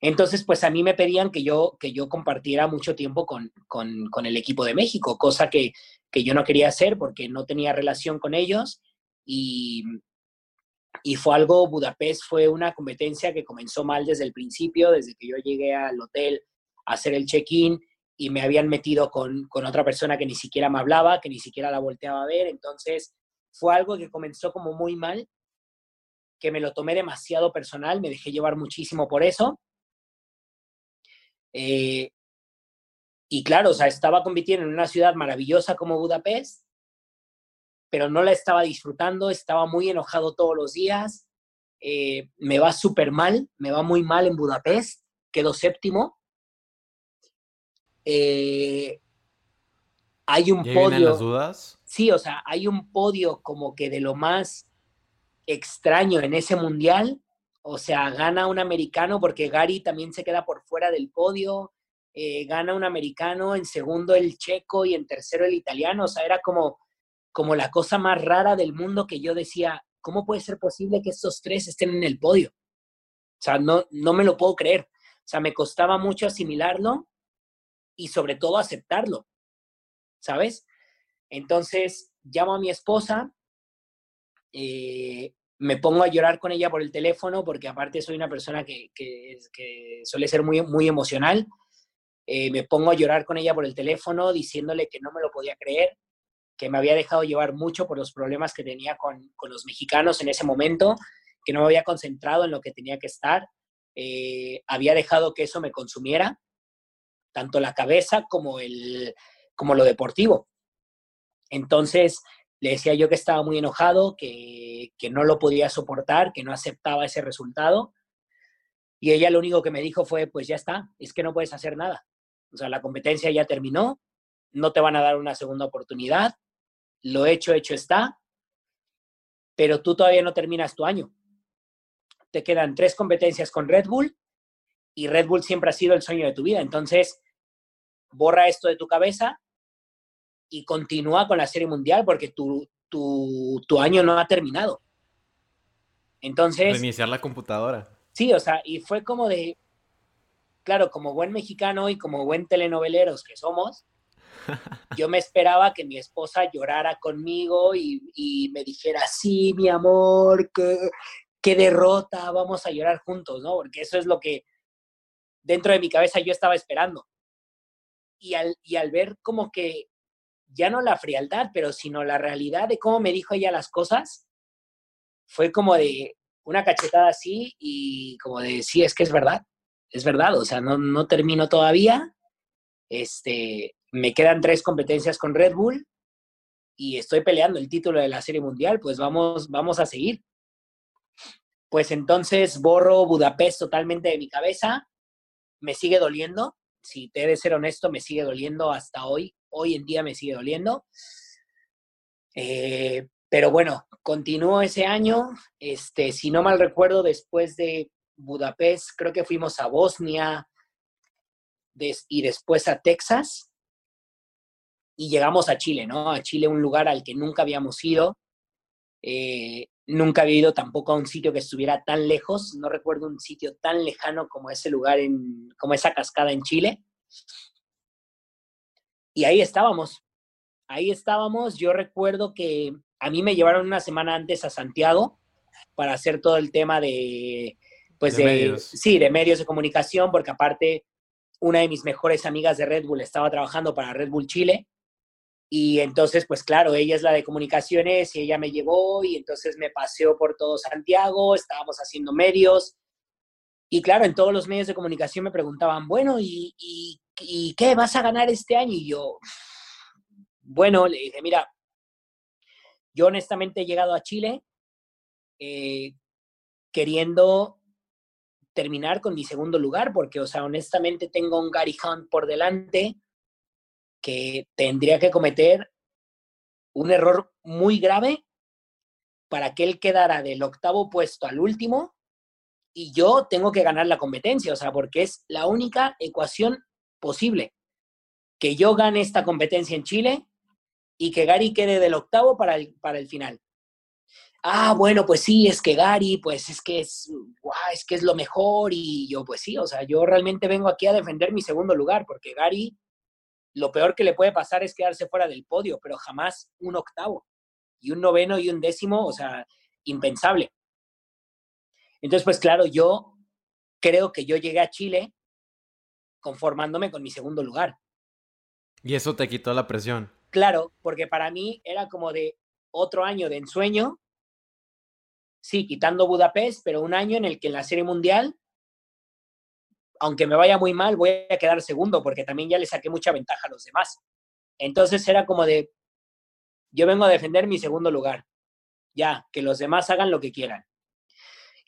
Entonces, pues a mí me pedían que yo, que yo compartiera mucho tiempo con, con, el equipo de México, cosa que, que, yo no quería hacer porque no tenía relación con ellos. Y, y fue algo, Budapest fue una competencia que comenzó mal desde el principio, desde que yo llegué al hotel a hacer el check-in y me habían metido con, con otra persona que ni siquiera me hablaba, que ni siquiera la volteaba a ver. Entonces, fue algo que comenzó como muy mal que me lo tomé demasiado personal, me dejé llevar muchísimo por eso. Eh, y claro, o sea, estaba compitiendo en una ciudad maravillosa como Budapest, pero no la estaba disfrutando, estaba muy enojado todos los días, eh, me va súper mal, me va muy mal en Budapest, quedo séptimo. Eh, hay un podio. las dudas? Sí, o sea, hay un podio como que de lo más extraño en ese mundial. O sea, gana un americano porque Gary también se queda por fuera del podio. Eh, gana un americano, en segundo el checo y en tercero el italiano. O sea, era como, como la cosa más rara del mundo que yo decía, ¿cómo puede ser posible que estos tres estén en el podio? O sea, no, no me lo puedo creer. O sea, me costaba mucho asimilarlo y sobre todo aceptarlo, ¿sabes? Entonces llamo a mi esposa eh, me pongo a llorar con ella por el teléfono porque aparte soy una persona que, que, suele ser muy, muy emocional. Eh, me pongo a llorar con ella por el teléfono diciéndole que no me lo podía creer, que me había dejado llevar mucho por los problemas que tenía con, con los mexicanos en ese momento, que no me había concentrado en lo que tenía que estar, eh, había dejado que eso me consumiera, tanto la cabeza como, el, como lo deportivo. Entonces, le decía yo que estaba muy enojado, que, no lo podía soportar, que no aceptaba ese resultado. Y ella lo único que me dijo fue, pues ya está, es que no puedes hacer nada. O sea, la competencia ya terminó, no te van a dar una segunda oportunidad, lo hecho, hecho está, pero tú todavía no terminas tu año. Te quedan tres competencias con Red Bull y Red Bull siempre ha sido el sueño de tu vida. Entonces, borra esto de tu cabeza y continúa con la Serie Mundial porque tu, tu, año no ha terminado. Entonces... Reiniciar la computadora. Sí, o sea, y fue como de, claro, como buen mexicano y como buen telenoveleros que somos, yo me esperaba que mi esposa llorara conmigo y, me dijera, sí, mi amor, qué, qué derrota, vamos a llorar juntos, ¿no? Porque eso es lo que dentro de mi cabeza yo estaba esperando. Y al, y al ver como que ya no la frialdad, pero sino la realidad de cómo me dijo ella las cosas, fue como de una cachetada así y como de, sí, es que es verdad, es verdad, o sea, no, no termino todavía, este, me quedan tres competencias con Red Bull y estoy peleando el título de la Serie Mundial, pues vamos, vamos a seguir. Pues entonces borro Budapest totalmente de mi cabeza, me sigue doliendo, si te he de ser honesto, me sigue doliendo hasta hoy, hoy en día me sigue doliendo. Eh, pero bueno, continúo ese año, este, si no mal recuerdo, después de Budapest, creo que fuimos a Bosnia y después a Texas y llegamos a Chile, ¿no? A Chile, un lugar al que nunca habíamos ido. Eh, nunca había ido tampoco a un sitio que estuviera tan lejos. No recuerdo un sitio tan lejano como ese lugar, en, como esa cascada en Chile. Y ahí estábamos. Ahí estábamos. Yo recuerdo que a mí me llevaron una semana antes a Santiago para hacer todo el tema de, pues de, medios. sí, de medios de comunicación, porque aparte una de mis mejores amigas de Red Bull estaba trabajando para Red Bull Chile y entonces, pues claro, ella es la de comunicaciones y ella me llevó y entonces me paseó por todo Santiago, estábamos haciendo medios. Y claro, en todos los medios de comunicación me preguntaban, bueno, ¿y, qué vas a ganar este año? Y yo, bueno, le dije, mira, yo honestamente he llegado a Chile eh, queriendo terminar con mi segundo lugar, porque, o sea, honestamente tengo un Gary Hunt por delante, que tendría que cometer un error muy grave para que él quedara del octavo puesto al último y yo tengo que ganar la competencia, o sea, porque es la única ecuación posible. Que yo gane esta competencia en Chile y que Gary quede del octavo para el, para el final. Ah, bueno, pues sí, es que Gary, pues es que es, es que es lo mejor y yo, pues sí, o sea, yo realmente vengo aquí a defender mi segundo lugar porque Gary lo peor que le puede pasar es quedarse fuera del podio, pero jamás un octavo. Y un noveno y un décimo, o sea, impensable. Entonces, pues claro, yo creo que yo llegué a Chile conformándome con mi segundo lugar. Y eso te quitó la presión. Claro, porque para mí era como de otro año de ensueño, sí, quitando Budapest, pero un año en el que en la Serie Mundial aunque me vaya muy mal, voy a quedar segundo porque también ya le saqué mucha ventaja a los demás. Entonces era como de, yo vengo a defender mi segundo lugar, ya, que los demás hagan lo que quieran.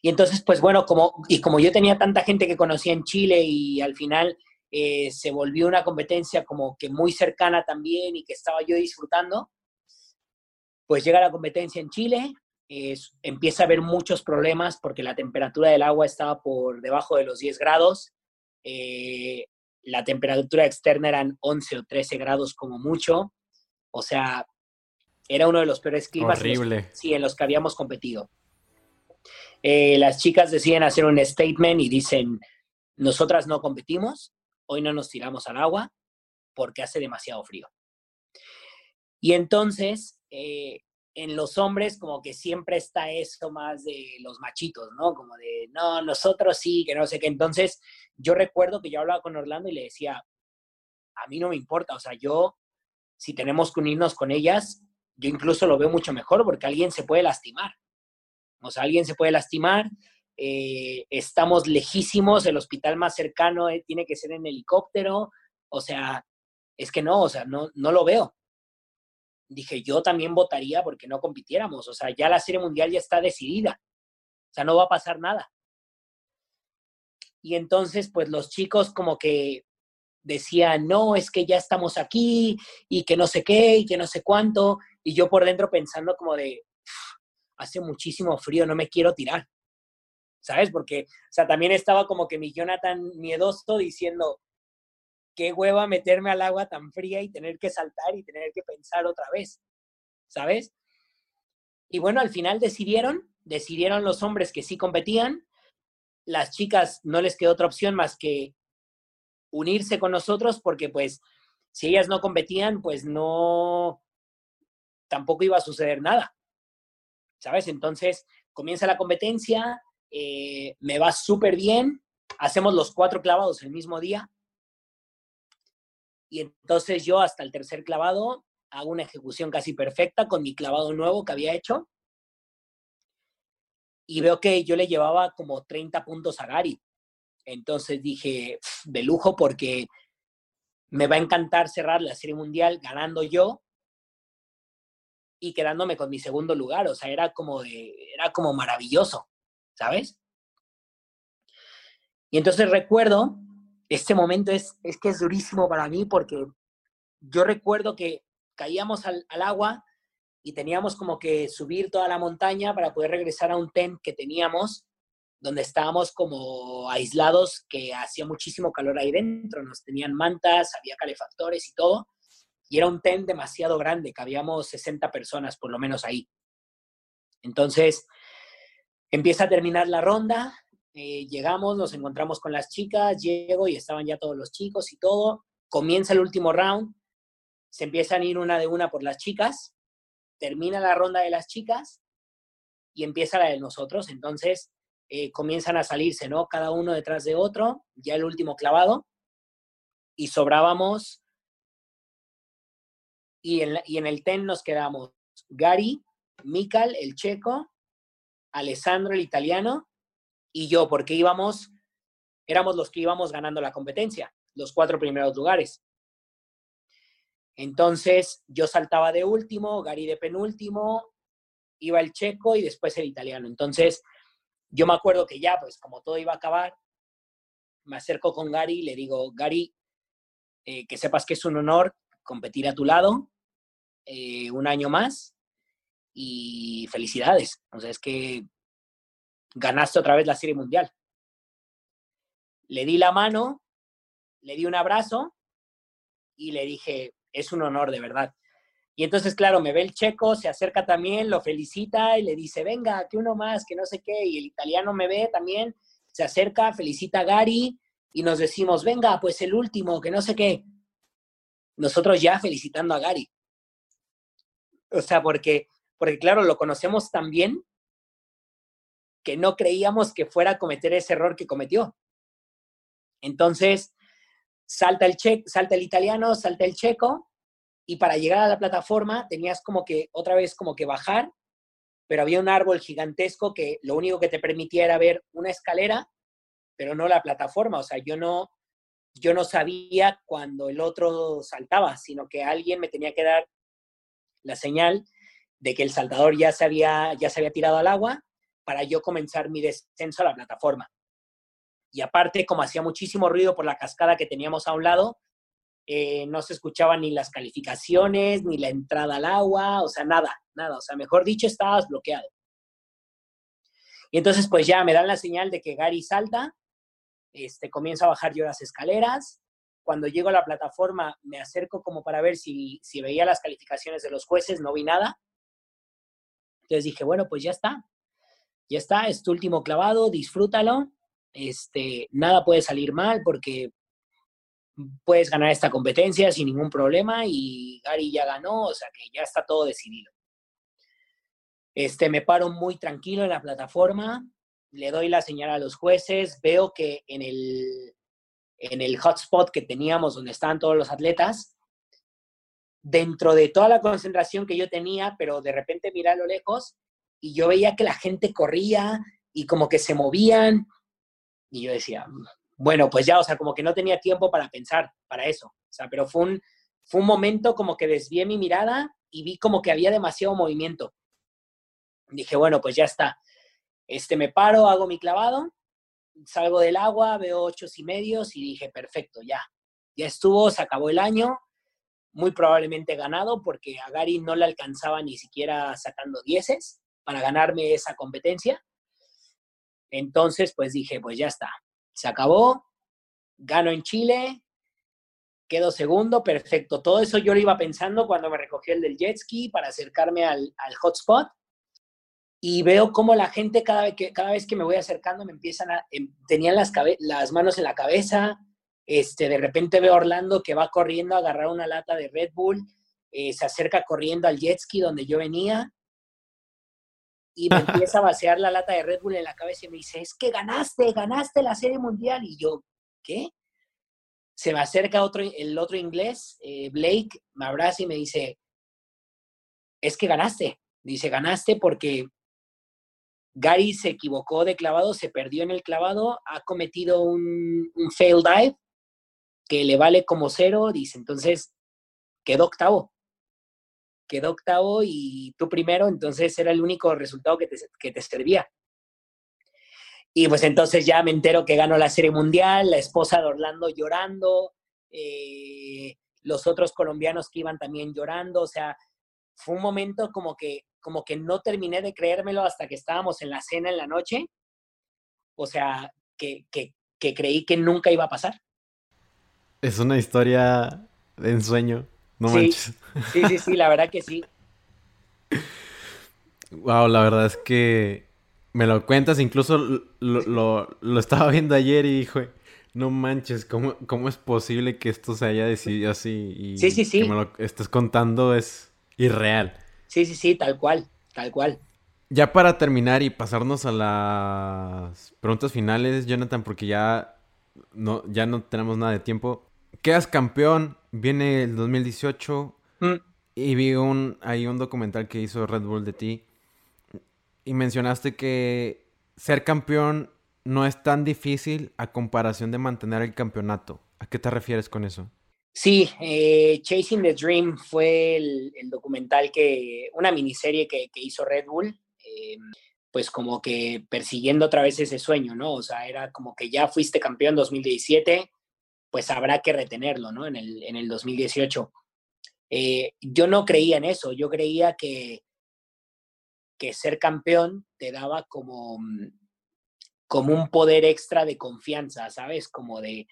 Y entonces, pues bueno, como, y como yo tenía tanta gente que conocía en Chile y al final eh, se volvió una competencia como que muy cercana también y que estaba yo disfrutando, pues llega la competencia en Chile, empieza a haber muchos problemas porque la temperatura del agua estaba por debajo de los 10 grados, eh, la temperatura externa eran 11 o 13 grados como mucho, o sea, era uno de los peores climas Horrible. En, los, sí, en los que habíamos competido. Eh, las chicas deciden hacer un statement y dicen, nosotras no competimos, hoy no nos tiramos al agua porque hace demasiado frío. Y entonces, eh, en los hombres como que siempre está eso más de los machitos, ¿no? Como de, no, nosotros sí, que no sé qué. Entonces, yo recuerdo que yo hablaba con Orlando y le decía, a mí no me importa, o sea, yo, si tenemos que unirnos con ellas, yo incluso lo veo mucho mejor porque alguien se puede lastimar. O sea, alguien se puede lastimar, eh, estamos lejísimos, el hospital más cercano eh, tiene que ser en helicóptero, o sea, es que no, o sea, no, no lo veo dije, yo también votaría porque no compitiéramos. O sea, ya la Serie Mundial ya está decidida. O sea, no va a pasar nada. Y entonces, pues los chicos como que decían, no, es que ya estamos aquí y que no sé qué y que no sé cuánto. Y yo por dentro pensando como de, hace muchísimo frío, no me quiero tirar. ¿Sabes? Porque, o sea, también estaba como que mi Jonathan miedoso diciendo, qué hueva meterme al agua tan fría y tener que saltar y tener que pensar otra vez, ¿sabes? Y bueno, al final decidieron, decidieron los hombres que sí competían, las chicas no les quedó otra opción más que unirse con nosotros porque pues si ellas no competían, pues no, tampoco iba a suceder nada, ¿sabes? Entonces comienza la competencia, eh, me va súper bien, hacemos los cuatro clavados el mismo día, y entonces yo hasta el tercer clavado hago una ejecución casi perfecta con mi clavado nuevo que había hecho. Y veo que yo le llevaba como 30 puntos a Gary. Entonces dije, de lujo, porque me va a encantar cerrar la Serie Mundial ganando yo y quedándome con mi segundo lugar. O sea, era como, era como maravilloso, ¿sabes? Y entonces recuerdo, este momento es, es que es durísimo para mí porque yo recuerdo que caíamos al, agua y teníamos como que subir toda la montaña para poder regresar a un tent que teníamos donde estábamos como aislados, que hacía muchísimo calor ahí dentro, nos tenían mantas, había calefactores y todo, y era un tent demasiado grande, cabíamos 60 personas por lo menos ahí. Entonces, empieza a terminar la ronda, eh, llegamos, nos encontramos con las chicas, llego y estaban ya todos los chicos y todo, comienza el último round, se empiezan a ir una de una por las chicas, termina la ronda de las chicas y empieza la de nosotros, entonces eh, comienzan a salirse, ¿no? Cada uno detrás de otro, ya el último clavado, y sobrábamos, y en, y en el ten nos quedamos Gary, Mikal, el checo, Alessandro, el italiano, y yo, porque íbamos, éramos los que íbamos ganando la competencia, los cuatro primeros lugares. Entonces yo saltaba de último, Gary de penúltimo, iba el checo y después el italiano. Entonces yo me acuerdo que ya, pues como todo iba a acabar, me acerco con Gary y le digo, Gary, eh, que sepas que es un honor competir a tu lado eh, un año más y felicidades. O sea, es que ganaste otra vez la Serie Mundial. Le di la mano, le di un abrazo y le dije, es un honor de verdad. Y entonces, claro, me ve el checo, se acerca también, lo felicita y le dice, venga, que uno más, que no sé qué. Y el italiano me ve también, se acerca, felicita a Gary y nos decimos, venga, pues el último, que no sé qué. Nosotros ya felicitando a Gary. O sea, porque, porque claro, lo conocemos tan bien que no creíamos que fuera a cometer ese error que cometió. Entonces, salta el, che salta el italiano, salta el checo, y para llegar a la plataforma tenías como que otra vez como que bajar, pero había un árbol gigantesco que lo único que te permitía era ver una escalera, pero no la plataforma, o sea, yo no yo no sabía cuando el otro saltaba, sino que alguien me tenía que dar la señal de que el saltador ya se había, ya se había tirado al agua para yo comenzar mi descenso a la plataforma. Y aparte, como hacía muchísimo ruido por la cascada que teníamos a un lado, eh, no se escuchaban ni las calificaciones, ni la entrada al agua, o sea, nada, nada, o sea, mejor dicho, estabas bloqueado. Y entonces, pues ya me dan la señal de que Gary salta, este, comienzo a bajar yo las escaleras, cuando llego a la plataforma me acerco como para ver si, si veía las calificaciones de los jueces, no vi nada. Entonces dije, bueno, pues ya está, ya está, es tu último clavado, disfrútalo, este, nada puede salir mal porque puedes ganar esta competencia sin ningún problema y Gary ya ganó, o sea que ya está todo decidido. Este, me paro muy tranquilo en la plataforma, le doy la señal a los jueces, veo que en el, en el hotspot que teníamos donde estaban todos los atletas, dentro de toda la concentración que yo tenía, pero de repente miré a lo lejos y yo veía que la gente corría y como que se movían y yo decía, bueno, pues ya, o sea, como que no tenía tiempo para pensar para eso. O sea, pero fue un, fue un momento como que desvié mi mirada y vi como que había demasiado movimiento. Dije, bueno, pues ya está. Este, me paro, hago mi clavado, salgo del agua, veo ocho y medios y dije, perfecto, ya. Ya estuvo, se acabó el año, muy probablemente ganado porque a Gary no le alcanzaba ni siquiera sacando dieces para ganarme esa competencia. Entonces, pues dije, pues ya está, se acabó, gano en Chile, quedo segundo, perfecto. Todo eso yo lo iba pensando cuando me recogí el del jet ski para acercarme al, hotspot y veo cómo la gente cada vez que, cada vez que me voy acercando me empiezan a, em, tenían las, las manos en la cabeza, este, de repente veo a Orlando que va corriendo a agarrar una lata de Red Bull, eh, se acerca corriendo al jet ski donde yo venía y me empieza a vaciar la lata de Red Bull en la cabeza y me dice, es que ganaste, ganaste la Serie Mundial. Y yo, ¿qué? Se me acerca otro, el otro inglés, eh, Blake, me abraza y me dice, es que ganaste. Dice, ganaste porque Gary se equivocó de clavado, se perdió en el clavado, ha cometido un, un fail dive que le vale como cero, dice, entonces quedó octavo. Quedó octavo y tú primero, entonces era el único resultado que te, que te servía. Y pues entonces ya me entero que ganó la Serie Mundial, la esposa de Orlando llorando, eh, los otros colombianos que iban también llorando, o sea, fue un momento como que, como que no terminé de creérmelo hasta que estábamos en la cena en la noche, o sea, que, que, que creí que nunca iba a pasar. Es una historia de ensueño, no sí, manches. Sí, sí, sí, la verdad que sí. Wow, la verdad es que me lo cuentas, incluso lo, lo, lo estaba viendo ayer y dije, no manches, ¿cómo, ¿cómo, es posible que esto se haya decidido así? Y sí, sí, sí. Que me lo estés contando es irreal. Sí, sí, sí, tal cual, tal cual. Ya para terminar y pasarnos a las preguntas finales, Jonathan, porque ya no, ya no tenemos nada de tiempo. Quedas campeón, viene el 2018 mm. y vi un, hay un documental que hizo Red Bull de ti y mencionaste que ser campeón no es tan difícil a comparación de mantener el campeonato. ¿A qué te refieres con eso? Sí, eh, Chasing the Dream fue el, el, documental que, una miniserie que, que hizo Red Bull, eh, pues como que persiguiendo otra vez ese sueño, ¿no? O sea, era como que ya fuiste campeón 2017, pues habrá que retenerlo, ¿no? En el, en el 2018. Eh, yo no creía en eso, yo creía que, que ser campeón te daba como, mm, como un poder extra de confianza, ¿sabes? Como de,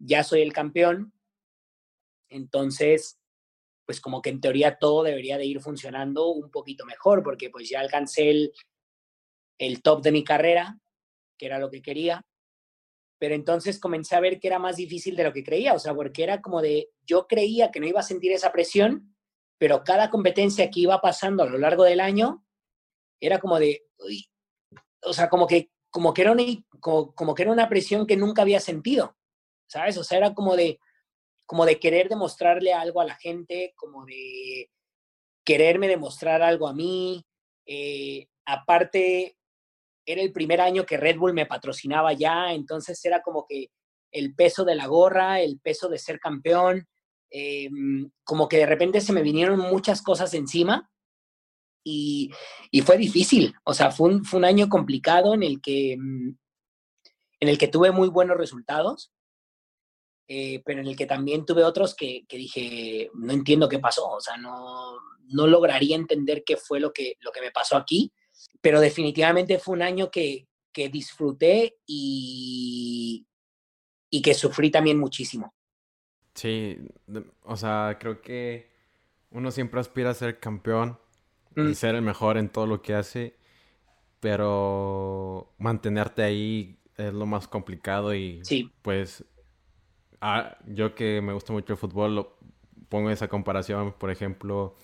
ya soy el campeón, entonces, pues como que en teoría todo debería de ir funcionando un poquito mejor, porque pues ya alcancé el, el top de mi carrera, que era lo que quería, pero entonces comencé a ver que era más difícil de lo que creía, o sea, porque era como de, yo creía que no iba a sentir esa presión, pero cada competencia que iba pasando a lo largo del año, era como de, uy, o sea, como que, como que, era una, presión que nunca había sentido, ¿sabes? O sea, era como de, como de querer demostrarle algo a la gente, como de quererme demostrar algo a mí. Eh, aparte, era el primer año que Red Bull me patrocinaba ya, entonces era como que el peso de la gorra, el peso de ser campeón, eh, como que de repente se me vinieron muchas cosas encima y, y fue difícil, o sea, fue un, fue un, año complicado en el que, en el que tuve muy buenos resultados, eh, pero en el que también tuve otros que, que, dije, no entiendo qué pasó, o sea, no, no lograría entender qué fue lo que, lo que me pasó aquí, pero definitivamente fue un año que, que disfruté y, y que sufrí también muchísimo. Sí, o sea, creo que uno siempre aspira a ser campeón y mm. ser el mejor en todo lo que hace, pero mantenerte ahí es lo más complicado y sí. pues ah, yo que me gusta mucho el fútbol, lo, pongo esa comparación, por ejemplo,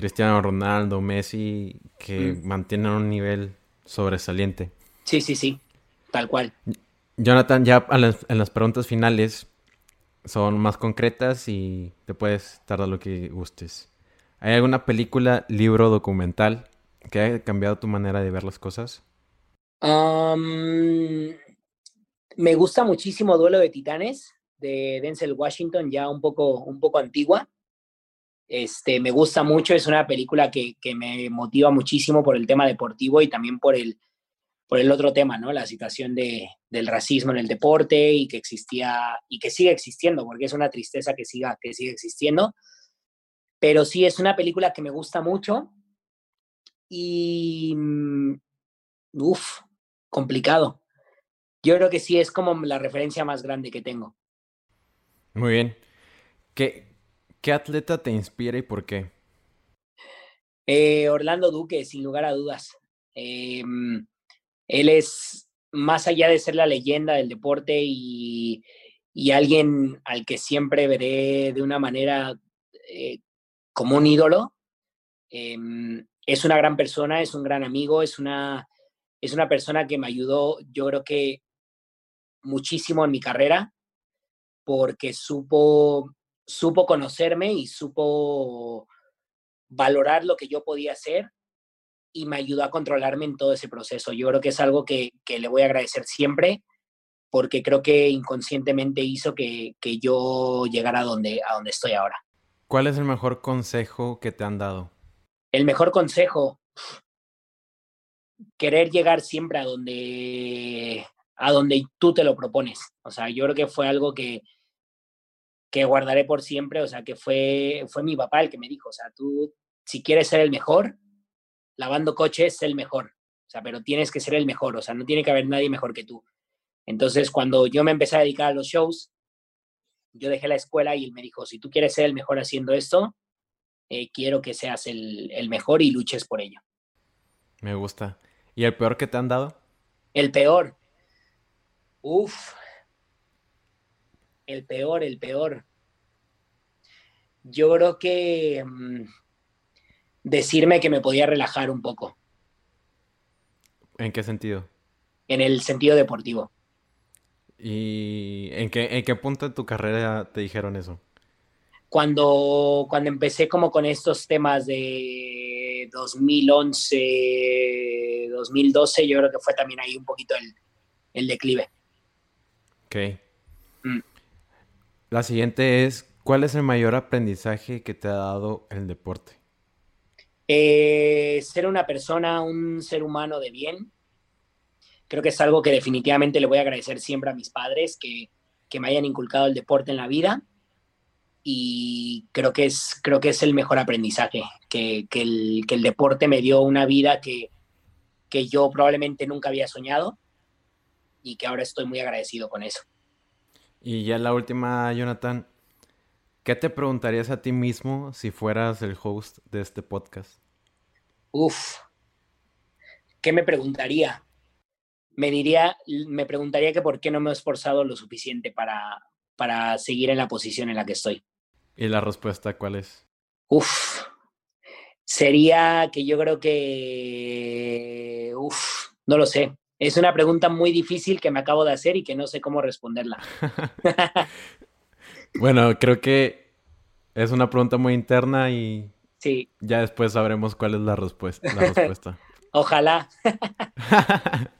Cristiano Ronaldo, Messi, que mm. mantienen un nivel sobresaliente. Sí, sí, sí, tal cual. Jonathan, ya en las preguntas finales son más concretas y te puedes tardar lo que gustes. ¿Hay alguna película, libro, documental que haya cambiado tu manera de ver las cosas? Um, me gusta muchísimo Duelo de Titanes de Denzel Washington, ya un poco, un poco antigua. Este, me gusta mucho, es una película que, que, me motiva muchísimo por el tema deportivo y también por el, por el otro tema, ¿no? La situación de, del racismo en el deporte y que existía y que sigue existiendo, porque es una tristeza que siga, que sigue existiendo. Pero sí, es una película que me gusta mucho y... Mm, Uf, complicado. Yo creo que sí es como la referencia más grande que tengo. Muy bien. ¿Qué, qué atleta te inspira y por qué? Eh, Orlando Duque, sin lugar a dudas. Eh, él es, más allá de ser la leyenda del deporte y, y alguien al que siempre veré de una manera eh, como un ídolo, em, es una gran persona, es un gran amigo, es una, es una persona que me ayudó, yo creo que muchísimo en mi carrera porque supo, supo conocerme y supo valorar lo que yo podía hacer y me ayudó a controlarme en todo ese proceso. Yo creo que es algo que, que le voy a agradecer siempre porque creo que inconscientemente hizo que, que yo llegara a donde, a donde estoy ahora. ¿Cuál es el mejor consejo que te han dado? El mejor consejo, querer llegar siempre a donde, a donde tú te lo propones. O sea, yo creo que fue algo que, que guardaré por siempre, o sea, que fue, fue mi papá el que me dijo, o sea, tú si quieres ser el mejor, lavando coches, el mejor, o sea, pero tienes que ser el mejor, o sea, no tiene que haber nadie mejor que tú. Entonces, cuando yo me empecé a dedicar a los shows, yo dejé la escuela y él me dijo, si tú quieres ser el mejor haciendo esto, eh, quiero que seas el, el mejor y luches por ello. Me gusta. ¿Y el peor que te han dado? El peor. Uf. El peor, el peor. Yo creo que mm, decirme que me podía relajar un poco. ¿En qué sentido? En el sentido deportivo. ¿Y en qué, en qué punto de tu carrera te dijeron eso? Cuando, cuando empecé como con estos temas de 2011, 2012, yo creo que fue también ahí un poquito el, el declive. Ok. Mm. La siguiente es, ¿cuál es el mayor aprendizaje que te ha dado el deporte? Eh, ser una persona, un ser humano de bien, creo que es algo que definitivamente le voy a agradecer siempre a mis padres que, me hayan inculcado el deporte en la vida y creo que es, creo que es el mejor aprendizaje, que, el, deporte me dio una vida que, que yo probablemente nunca había soñado y que ahora estoy muy agradecido con eso. Y ya la última, Jonathan, ¿qué te preguntarías a ti mismo si fueras el host de este podcast? Uf, ¿qué me preguntaría? me diría, me preguntaría que por qué no me he esforzado lo suficiente para, para seguir en la posición en la que estoy. ¿Y la respuesta cuál es? Uf, sería que yo creo que, uf, no lo sé. Es una pregunta muy difícil que me acabo de hacer y que no sé cómo responderla. bueno, creo que es una pregunta muy interna y sí. ya después sabremos cuál es la respuesta. La respuesta. Ojalá.